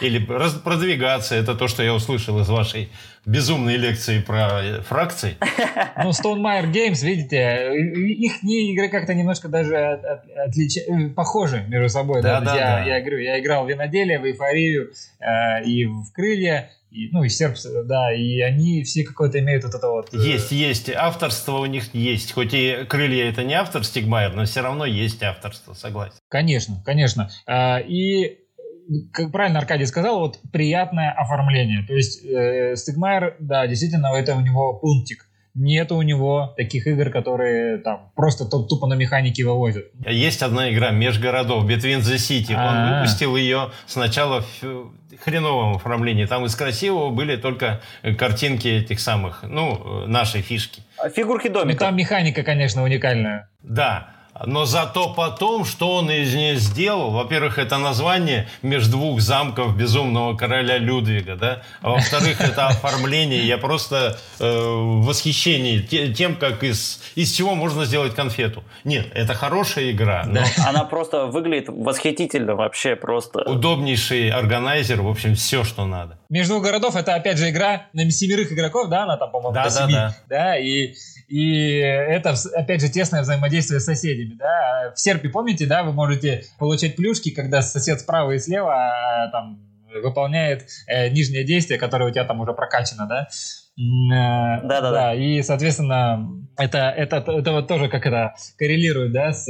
Или продвигаться, это то, что я услышал из вашей безумной лекции про э, фракции. Ну, Stone Meyer Games, видите, их игры как-то немножко даже отлич... Э, похожи между собой. Да, да, да, я, да. Я, говорю, я играл в виноделие, в эйфорию э, и в крылья. И, ну, и серб, да, и они все какое-то имеют вот это вот... Э, есть, есть, авторство у них есть, хоть и крылья это не автор Стигмайер, но все равно есть авторство, согласен. Конечно, конечно. А, и как правильно Аркадий сказал, вот приятное оформление. То есть э, Стигмайер, да, действительно, это у него пунктик. Нет у него таких игр, которые там просто тупо на механике вывозят. Есть одна игра «Межгородов», «Between the City». Он А-а-а. выпустил ее сначала в хреновом оформлении. Там из красивого были только картинки этих самых, ну, нашей фишки. А фигурки домика. Ну, там механика, конечно, уникальная. Да, но зато потом, что он из нее сделал, во-первых, это название между двух замков безумного короля Людвига, да, а во-вторых, это оформление. Я просто э, в восхищении тем, как из, из чего можно сделать конфету. Нет, это хорошая игра. Но... Она просто выглядит восхитительно вообще просто. Удобнейший органайзер, в общем, все, что надо. Между городов это опять же игра на семерых игроков, да, она там, по-моему, да, да, да. да, и и это, опять же, тесное взаимодействие с соседями, да. В серпе, помните, да, вы можете получать плюшки, когда сосед справа и слева а, там выполняет э, нижнее действие, которое у тебя там уже прокачано, да. Да, да, да. да. И, соответственно, это, это, это вот тоже как это коррелирует, да, с,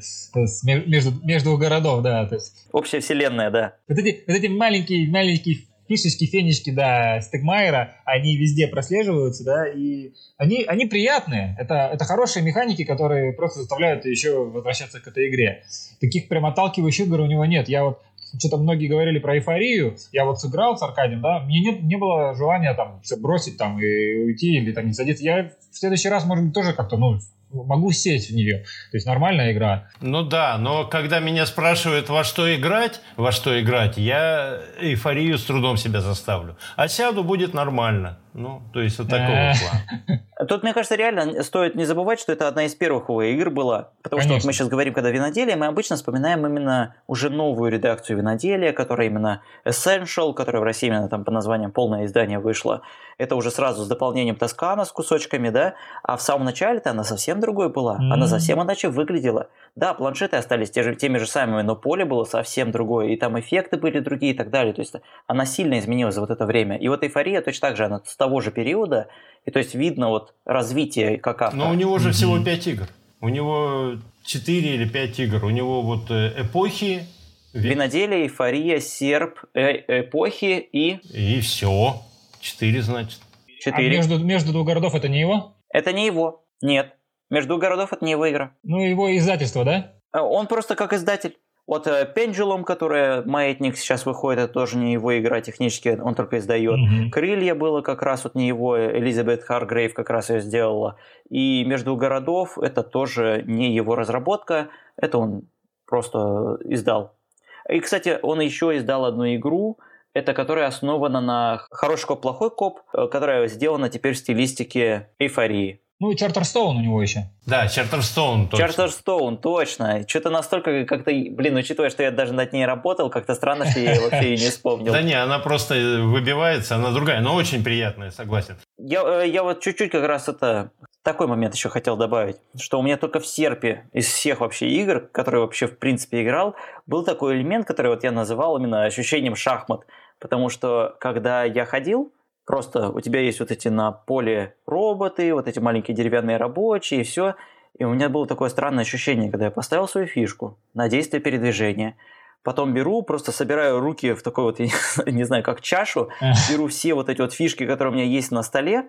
с между, между городов, да. То есть... Общая вселенная, да. Вот эти, вот эти маленькие, маленькие фишечки, фенечки, да, Стегмайера, они везде прослеживаются, да, и они, они приятные. Это, это хорошие механики, которые просто заставляют еще возвращаться к этой игре. Таких прям отталкивающих игр у него нет. Я вот что-то многие говорили про эйфорию. Я вот сыграл с Аркадием, да, мне не, не было желания там все бросить там и уйти или там не садиться. Я в следующий раз, может быть, тоже как-то, ну, могу сесть в нее. То есть нормальная игра. Ну да, но когда меня спрашивают, во что играть, во что играть, я эйфорию с трудом себя заставлю. А сяду будет нормально. Ну, то есть вот такого плана. Тут, мне кажется, реально стоит не забывать, что это одна из первых его игр была. Потому Конечно. что вот мы сейчас говорим, когда виноделие, мы обычно вспоминаем именно уже новую редакцию виноделия, которая именно Essential, которая в России именно там по названием полное издание вышла. Это уже сразу с дополнением Тоскана с кусочками, да? А в самом начале-то она совсем другой была. Mm-hmm. Она совсем иначе выглядела. Да, планшеты остались те же, теми же самыми, но поле было совсем другое. И там эффекты были другие и так далее. То есть она сильно изменилась за вот это время. И вот эйфория точно так же, она того же периода. И то есть видно вот развитие как автора. Но у него же всего 5 игр. У него 4 или 5 игр. У него вот э, эпохи. Виноделие, эйфория, серп, э эпохи и... И все. Четыре, значит. Четыре. А между, между двух городов это не его? Это не его. Нет. Между двух городов это не его игра. Ну, его издательство, да? Э, он просто как издатель. Вот Pendulum, которая Маятник сейчас выходит, это тоже не его игра технически, он только издает. Mm-hmm. Крылья было как раз вот не его, Элизабет Харгрейв как раз ее сделала. И Между городов это тоже не его разработка, это он просто издал. И, кстати, он еще издал одну игру, это которая основана на хороший коп, плохой коп, э, которая сделана теперь в стилистике эйфории. Ну и Чартерстоун у него еще. Да, Чартерстоун точно. Чартерстоун, точно. Что-то настолько как-то, блин, учитывая, что я даже над ней работал, как-то странно, что я ее вообще и не вспомнил. Да не, она просто выбивается, она другая, но очень приятная, согласен. Я, э, я вот чуть-чуть как раз это такой момент еще хотел добавить, что у меня только в серпе из всех вообще игр, которые вообще в принципе играл, был такой элемент, который вот я называл именно ощущением шахмат. Потому что когда я ходил, Просто у тебя есть вот эти на поле роботы, вот эти маленькие деревянные рабочие, и все. И у меня было такое странное ощущение, когда я поставил свою фишку на действие передвижения, потом беру, просто собираю руки в такой вот, не знаю, как чашу, беру все вот эти вот фишки, которые у меня есть на столе,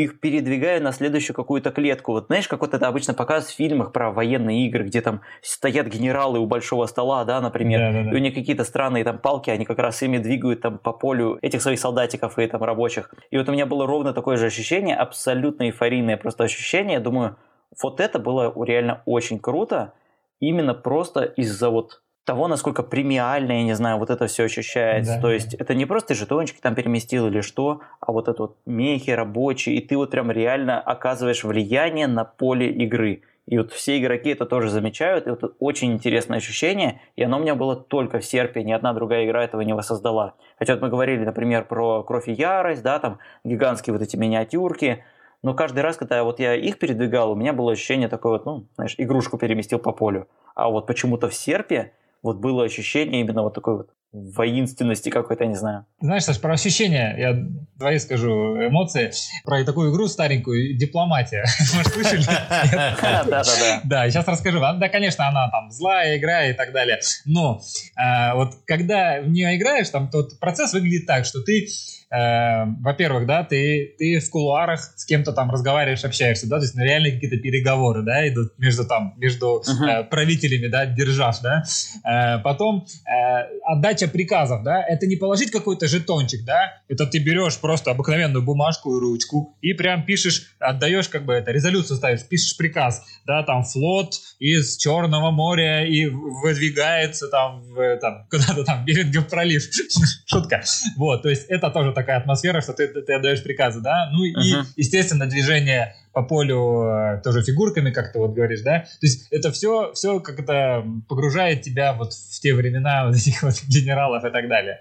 их передвигаю на следующую какую-то клетку. Вот знаешь, как вот это обычно показывают в фильмах про военные игры, где там стоят генералы у большого стола, да, например, да, да, да. и у них какие-то странные там палки, они как раз ими двигают там по полю этих своих солдатиков и там рабочих. И вот у меня было ровно такое же ощущение, абсолютно эйфорийное просто ощущение. Я думаю, вот это было реально очень круто, именно просто из-за вот того, насколько премиально, я не знаю, вот это все ощущается. Да. То есть это не просто жетончики там переместил или что, а вот это вот мехи рабочие, и ты вот прям реально оказываешь влияние на поле игры. И вот все игроки это тоже замечают, и вот очень интересное ощущение, и оно у меня было только в серпе, ни одна другая игра этого не воссоздала. Хотя вот мы говорили, например, про Кровь и Ярость, да, там гигантские вот эти миниатюрки, но каждый раз, когда вот я их передвигал, у меня было ощущение такое вот, ну, знаешь, игрушку переместил по полю. А вот почему-то в серпе вот было ощущение именно вот такой вот воинственности какой-то, не знаю. Знаешь, Саш, про ощущения, я твои скажу эмоции, про такую игру старенькую, дипломатия. Может, слышали? Да, да, да. Да, сейчас расскажу. Да, конечно, она там злая игра и так далее. Но а, вот когда в нее играешь, там тот процесс выглядит так, что ты э, во-первых, да, ты, ты в кулуарах с кем-то там разговариваешь, общаешься, да, то есть реально какие-то переговоры, да, идут между там, между uh-huh. э, правителями, да, держав, да. Э, потом э, отдача приказов, да, это не положить какой-то жетончик, да, это ты берешь просто обыкновенную бумажку и ручку и прям пишешь, отдаешь как бы это, резолюцию ставишь, пишешь приказ, да, там флот из Черного моря и выдвигается там, в, там куда-то там Берингов пролив, шутка, вот, то есть это тоже такая атмосфера, что ты, ты отдаешь приказы, да, ну uh-huh. и, естественно, движение по полю э, тоже фигурками, как ты вот говоришь, да, то есть это все, все как это погружает тебя вот в те времена вот этих вот генералов и так далее,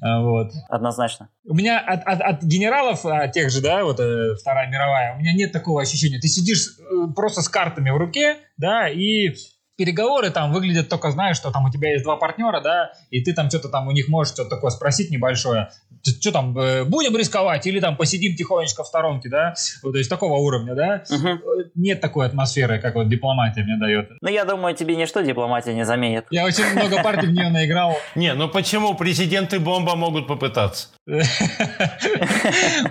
а, вот. Однозначно. У меня от, от, от генералов, а, тех же, да, вот э, Вторая мировая, у меня нет такого ощущения, ты сидишь э, просто с картами в руке, да, и переговоры там выглядят только, знаешь, что там у тебя есть два партнера, да, и ты там что-то там у них можешь что-то такое спросить небольшое. Что там, э, будем рисковать или там посидим тихонечко в сторонке, да? То есть такого уровня, да? Угу. Нет такой атмосферы, как вот дипломатия мне дает. Ну, я думаю, тебе ничто дипломатия не заменит. Я очень много партий в нее наиграл. Не, ну почему? Президенты бомба могут попытаться.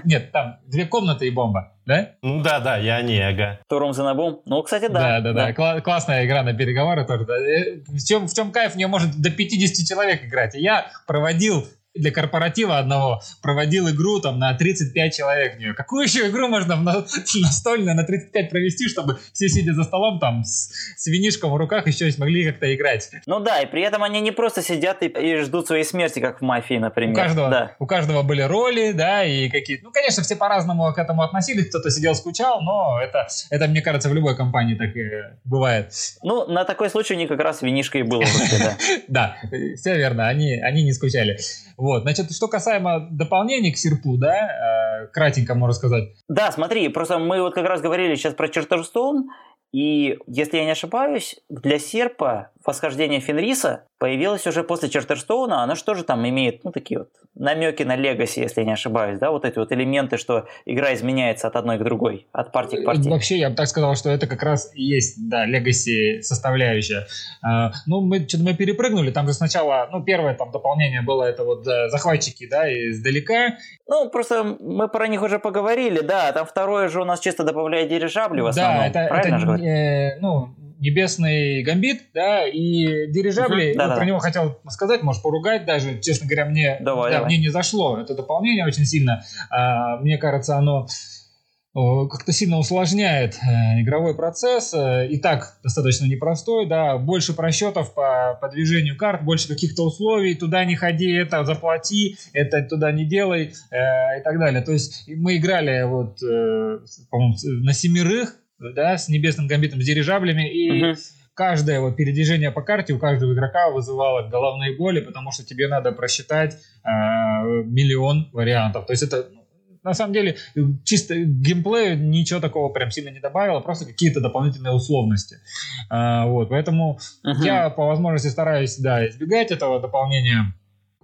Нет, там две комнаты и бомба, да? Ну да, да, я не, ага. Туром за набом? Ну, кстати, да. Да, да, да. Классная игра на переговоры тоже. Да. Э, в, чем, в чем кайф? В нее может до 50 человек играть. И я проводил для корпоратива одного проводил игру там на 35 человек в нее. Какую еще игру можно на, настольно на 35 провести, чтобы все сидя за столом там с, с винишком в руках еще смогли как-то играть? Ну да, и при этом они не просто сидят и, и ждут своей смерти, как в мафии, например. У каждого, да. у каждого были роли, да, и какие-то... Ну, конечно, все по-разному к этому относились, кто-то сидел, скучал, но это, это, мне кажется, в любой компании так и бывает. Ну, на такой случай у них как раз винишка и было. Да, да все верно, они не скучали. Вот, значит, что касаемо дополнений к серпу, да, э, кратенько можно сказать. Да, смотри, просто мы вот как раз говорили сейчас про Чертожстоун, и, если я не ошибаюсь, для серпа восхождение Фенриса появилось уже после Чертерстоуна. Оно что же там имеет, ну, такие вот намеки на легаси, если я не ошибаюсь, да, вот эти вот элементы, что игра изменяется от одной к другой, от партии к партии. Вообще, я бы так сказал, что это как раз и есть, да, легаси составляющая. А, ну, мы что-то мы перепрыгнули, там же сначала, ну, первое там дополнение было это вот захватчики, да, издалека. Ну, просто мы про них уже поговорили, да, там второе же у нас чисто добавляет дирижабли в основном, да, это, правильно это, э, ну, небесный гамбит, да, и дирижабли, uh-huh, про него хотел сказать, может, поругать даже, честно говоря, мне, давай, да, давай. мне не зашло это дополнение очень сильно, а, мне кажется, оно как-то сильно усложняет э, игровой процесс. Э, и так достаточно непростой, да, больше просчетов по, по движению карт, больше каких-то условий, туда не ходи, это заплати, это туда не делай э, и так далее. То есть мы играли вот, э, по-моему, на семерых, да, с небесным гамбитом, с дирижаблями, и uh-huh. каждое вот передвижение по карте у каждого игрока вызывало головные боли, потому что тебе надо просчитать э, миллион вариантов. То есть это на самом деле чисто геймплею ничего такого прям сильно не добавило, просто какие-то дополнительные условности. А, вот, поэтому uh-huh. я по возможности стараюсь, да, избегать этого дополнения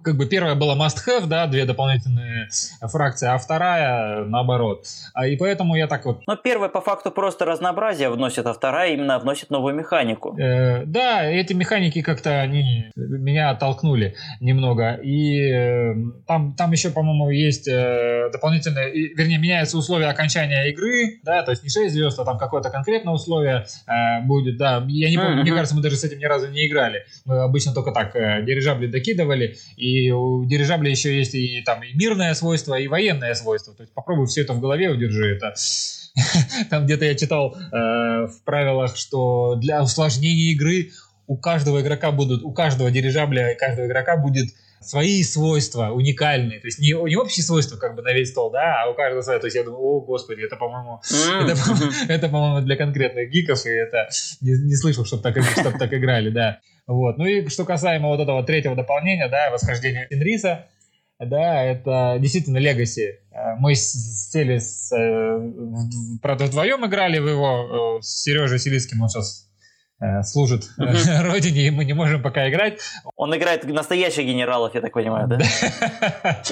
как бы первая была must-have, да, две дополнительные фракции, а вторая наоборот. А, и поэтому я так вот... Но первая по факту просто разнообразие вносит, а вторая именно вносит новую механику. Э, да, эти механики как-то они меня оттолкнули немного. И э, там, там еще, по-моему, есть э, дополнительные, вернее, меняются условия окончания игры, да, то есть не 6 звезд, а там какое-то конкретное условие э, будет, да. Я не помню, mm-hmm. мне кажется, мы даже с этим ни разу не играли. Мы обычно только так э, дирижабли докидывали, и и у дирижабля еще есть и там и мирное свойство, и военное свойство. То есть попробуй все это в голове удержи. Это там где-то я читал э, в правилах, что для усложнения игры у каждого игрока будут, у каждого дирижабля, каждого игрока будет свои свойства уникальные, то есть не, не общие свойства как бы на весь стол, да, а у каждого свои, то есть я думаю, о, господи, это, по-моему, это, это, по-моему, для конкретных гиков, и это не, не слышал, чтобы так, чтоб так играли, да. Вот. Ну и что касаемо вот этого третьего дополнения, да, восхождения Фенриса, да, это действительно Легаси. Мы сели с, э, правда, вдвоем играли в его, э, с Сережей Селицким, он сейчас Э, служит родине, и мы не можем пока играть. Он играет настоящих генералов, я так понимаю, да?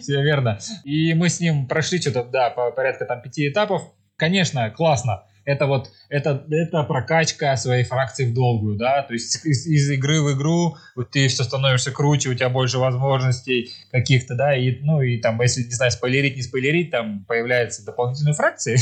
Все верно. И мы с ним прошли что-то, да, по порядка там пяти этапов. Конечно, классно это вот это, это прокачка своей фракции в долгую, да, то есть из, из игры в игру вот ты все становишься круче, у тебя больше возможностей каких-то, да, и, ну и там, если, не знаю, спойлерить, не спойлерить, там появляются дополнительные фракции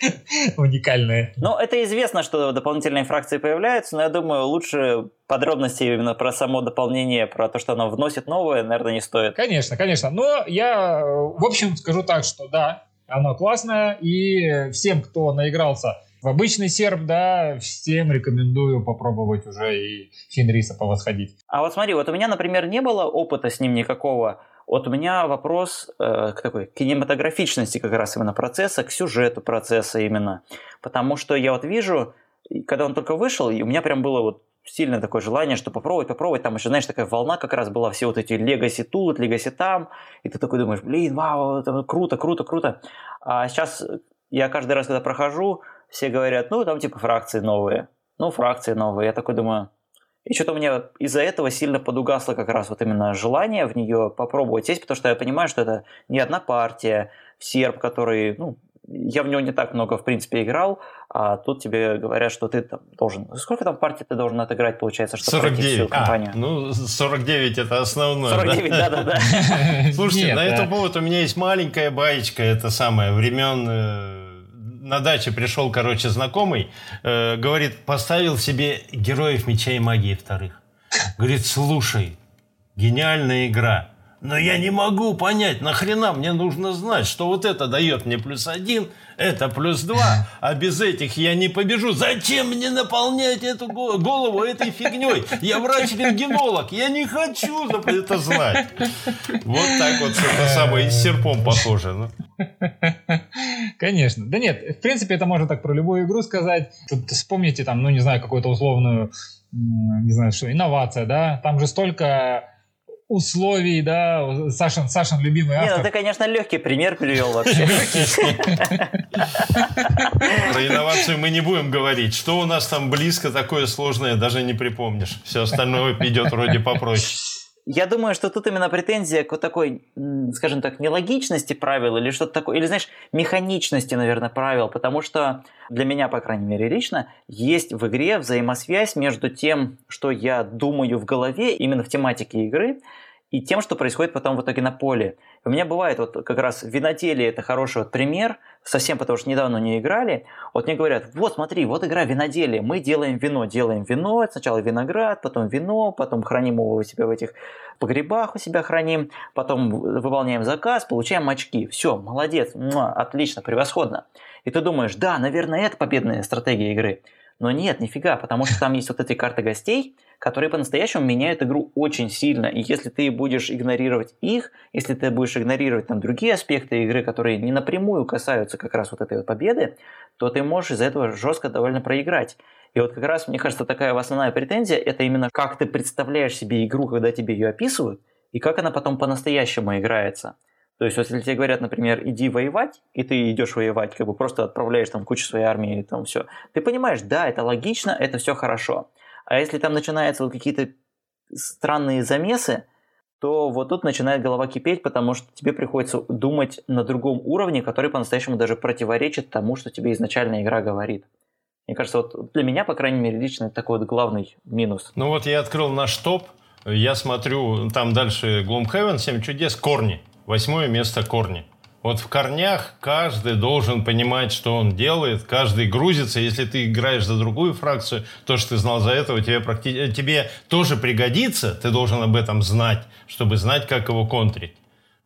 уникальные. Ну, это известно, что дополнительные фракции появляются, но я думаю, лучше подробности именно про само дополнение, про то, что оно вносит новое, наверное, не стоит. Конечно, конечно. Но я, в общем, скажу так, что да, оно классное, и всем, кто наигрался в обычный серп, да, всем рекомендую попробовать уже и Фенриса повосходить. А вот смотри, вот у меня, например, не было опыта с ним никакого. Вот у меня вопрос э, к такой кинематографичности как раз именно процесса, к сюжету процесса именно. Потому что я вот вижу, когда он только вышел, и у меня прям было вот сильное такое желание, что попробовать, попробовать. Там еще, знаешь, такая волна как раз была, все вот эти легаси тут, легаси там. И ты такой думаешь, блин, вау, это круто, круто, круто. А сейчас я каждый раз, когда прохожу, все говорят, ну, там типа фракции новые. Ну, фракции новые. Я такой думаю, и что-то у меня из-за этого сильно подугасло как раз вот именно желание в нее попробовать сесть, потому что я понимаю, что это не одна партия, серб, который, ну, я в него не так много, в принципе, играл, а тут тебе говорят, что ты там должен... Сколько там партий ты должен отыграть, получается, чтобы 49. пройти всю компанию? А, ну, 49 это основное. 49, да-да-да. Слушайте, на этот повод у меня есть маленькая баечка, это самое, времен э, на даче пришел, короче, знакомый, э, говорит, поставил себе героев меча и магии вторых. Говорит, слушай, гениальная игра. Но я не могу понять, нахрена мне нужно знать, что вот это дает мне плюс один, это плюс два, а без этих я не побежу. Зачем мне наполнять эту голову этой фигней? Я врач-рентгенолог, я не хочу это знать. Вот так вот это самое с серпом похоже. Ну. Конечно. Да нет, в принципе, это можно так про любую игру сказать. Тут вспомните там, ну не знаю, какую-то условную, не знаю что, инновация, да? Там же столько условий, да, Сашин, Сашин любимый автор. Не, ну ты, конечно, легкий пример привел вообще. Про инновацию мы не будем говорить. Что у нас там близко такое сложное, даже не припомнишь. Все остальное идет вроде попроще. Я думаю, что тут именно претензия к вот такой, скажем так, нелогичности правил или что-то такое, или, знаешь, механичности, наверное, правил, потому что для меня, по крайней мере, лично, есть в игре взаимосвязь между тем, что я думаю в голове, именно в тематике игры, и тем, что происходит потом в итоге на поле. У меня бывает вот как раз виноделие это хороший вот пример, совсем потому что недавно не играли. Вот мне говорят, вот смотри, вот игра виноделие, мы делаем вино, делаем вино, сначала виноград, потом вино, потом храним его у себя в этих погребах у себя храним, потом выполняем заказ, получаем очки. Все, молодец, муа, отлично, превосходно. И ты думаешь, да, наверное, это победная стратегия игры. Но нет, нифига, потому что там есть вот эти карты гостей, которые по-настоящему меняют игру очень сильно. И если ты будешь игнорировать их, если ты будешь игнорировать там другие аспекты игры, которые не напрямую касаются как раз вот этой вот победы, то ты можешь из-за этого жестко довольно проиграть. И вот как раз, мне кажется, такая основная претензия – это именно как ты представляешь себе игру, когда тебе ее описывают, и как она потом по-настоящему играется. То есть, если тебе говорят, например, иди воевать, и ты идешь воевать, как бы просто отправляешь там кучу своей армии, и там все, ты понимаешь, да, это логично, это все хорошо. А если там начинаются вот какие-то странные замесы, то вот тут начинает голова кипеть, потому что тебе приходится думать на другом уровне, который по-настоящему даже противоречит тому, что тебе изначально игра говорит. Мне кажется, вот для меня, по крайней мере, лично это такой вот главный минус. Ну вот я открыл наш топ, я смотрю, там дальше Gloomhaven, 7 чудес, корни. Восьмое место корни. Вот в корнях каждый должен понимать, что он делает, каждый грузится. Если ты играешь за другую фракцию, то, что ты знал за этого, тебе, практи... тебе тоже пригодится, ты должен об этом знать, чтобы знать, как его контрить.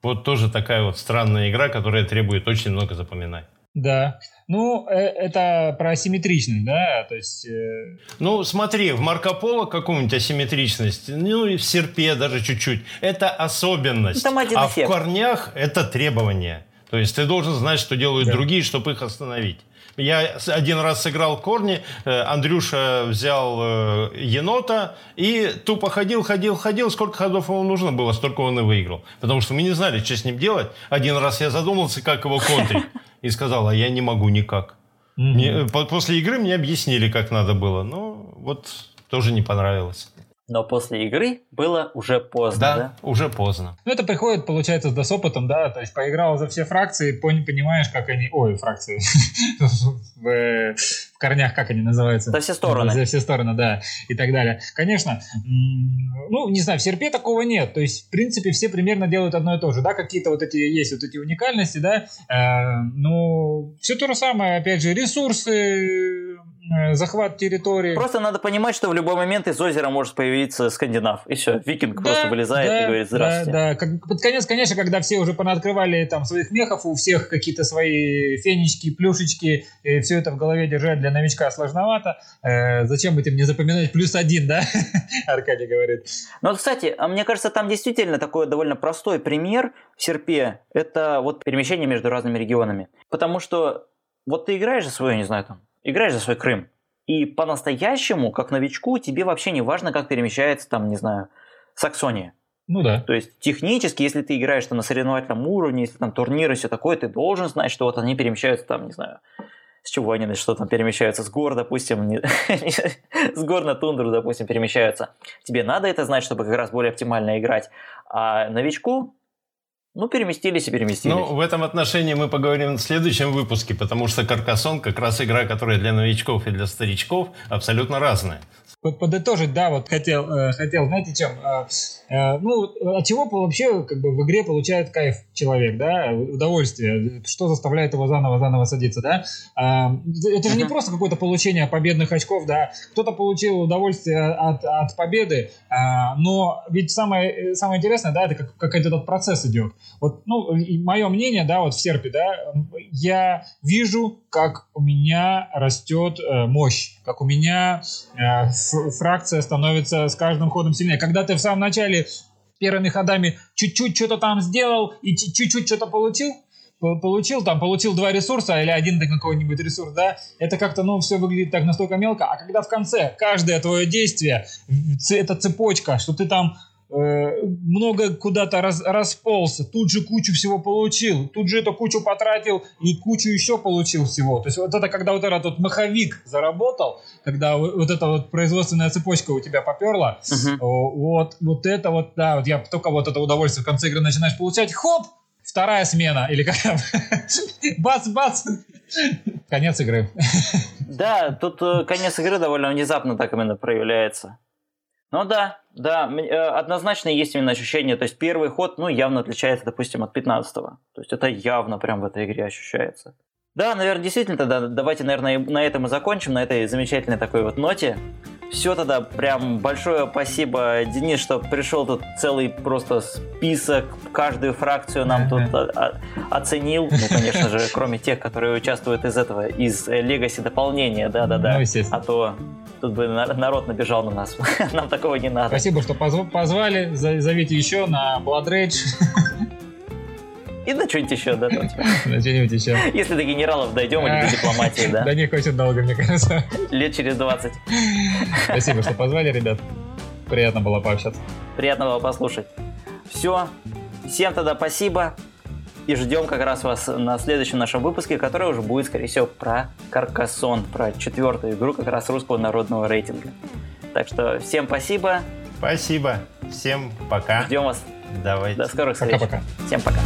Вот тоже такая вот странная игра, которая требует очень много запоминать. Да. Ну, э, это про асимметричность, да, то есть... Э... Ну, смотри, в Марко Поло какую-нибудь асимметричность, ну и в Серпе даже чуть-чуть. Это особенность. Там один а эффект. в корнях это требование. То есть ты должен знать, что делают да. другие, чтобы их остановить. Я один раз сыграл корни, э, Андрюша взял э, енота и тупо ходил, ходил, ходил. Сколько ходов ему нужно было, столько он и выиграл. Потому что мы не знали, что с ним делать. Один раз я задумался, как его контрить. И сказал, а я не могу никак. Мне, после игры мне объяснили, как надо было. Но вот тоже не понравилось но после игры было уже поздно. Да, да? уже поздно. Ну, это приходит, получается, да, с опытом, да, то есть поиграл за все фракции, понимаешь, как они... Ой, фракции. в, в корнях, как они называются? За все стороны. За все стороны, да, и так далее. Конечно, ну, не знаю, в серпе такого нет, то есть, в принципе, все примерно делают одно и то же, да, какие-то вот эти есть вот эти уникальности, да, э, ну, все то же самое, опять же, ресурсы, Э, захват территории. Просто надо понимать, что в любой момент из озера может появиться скандинав. И все, викинг да, просто вылезает да, и говорит здравствуйте. Да, да. Как, под конец, конечно, когда все уже понаоткрывали там своих мехов, у всех какие-то свои фенечки, плюшечки, и все это в голове держать для новичка сложновато. Э, зачем этим не запоминать плюс один, да? Аркадий говорит. Ну, кстати, а мне кажется, там действительно такой довольно простой пример в серпе. Это вот перемещение между разными регионами. Потому что вот ты играешь за свое, не знаю, там, играешь за свой Крым. И по-настоящему, как новичку, тебе вообще не важно, как перемещается там, не знаю, Саксония. Ну да. То есть технически, если ты играешь там на соревновательном уровне, если там турниры и все такое, ты должен знать, что вот они перемещаются там, не знаю, с чего они, что там перемещаются, с гор, допустим, не, с гор на тундру, допустим, перемещаются. Тебе надо это знать, чтобы как раз более оптимально играть. А новичку Ну, переместились и переместились. Ну, в этом отношении мы поговорим в следующем выпуске, потому что Каркасон как раз игра, которая для новичков и для старичков абсолютно разная подытожить, да, вот хотел, э, хотел, знаете, чем? Э, э, ну, от чего вообще как бы в игре получает кайф человек, да, удовольствие, что заставляет его заново-заново садиться, да? Это же не просто какое-то получение победных очков, да, кто-то получил удовольствие от, от победы, но ведь самое, самое интересное, да, это как, как этот процесс идет. Вот, ну, мое мнение, да, вот в серпе, да, я вижу, как у меня растет мощь, как у меня фракция становится с каждым ходом сильнее. Когда ты в самом начале первыми ходами чуть-чуть что-то там сделал и чуть-чуть что-то получил, получил, там, получил два ресурса или один какой-нибудь ресурс, да, это как-то, ну, все выглядит так настолько мелко, а когда в конце каждое твое действие, это цепочка, что ты там много куда-то раз, расползся, тут же кучу всего получил, тут же эту кучу потратил и кучу еще получил всего. То есть вот это когда вот этот вот маховик заработал, когда вот эта вот производственная цепочка у тебя поперла, uh-huh. вот, вот это вот, да, вот я только вот это удовольствие в конце игры начинаешь получать, хоп, вторая смена, или как бац-бац, конец игры. Да, тут э, конец игры довольно внезапно так именно проявляется. Ну да, да, э, однозначно есть именно ощущение, то есть первый ход, ну, явно отличается, допустим, от 15-го. То есть это явно прям в этой игре ощущается. Да, наверное, действительно, тогда давайте, наверное, на этом и закончим, на этой замечательной такой вот ноте. Все тогда прям большое спасибо, Денис, что пришел тут целый просто список, каждую фракцию нам тут оценил. Ну, конечно же, кроме тех, которые участвуют из этого, из Legacy дополнения, да-да-да. Ну, а то тут бы народ набежал на нас. Нам такого не надо. Спасибо, что позвали. Зовите еще на Blood Rage. И на что-нибудь еще, да? На что-нибудь еще. Если до генералов дойдем или до дипломатии, да? Да не очень долго, мне кажется. Лет через 20. Спасибо, что позвали, ребят. Приятно было пообщаться. Приятно было послушать. Все. Всем тогда спасибо. И ждем как раз вас на следующем нашем выпуске, который уже будет, скорее всего, про Каркасон, про четвертую игру как раз русского народного рейтинга. Так что всем спасибо. Спасибо. Всем пока. Ждем вас. Давайте. До скорых встреч. Пока-пока. Всем пока.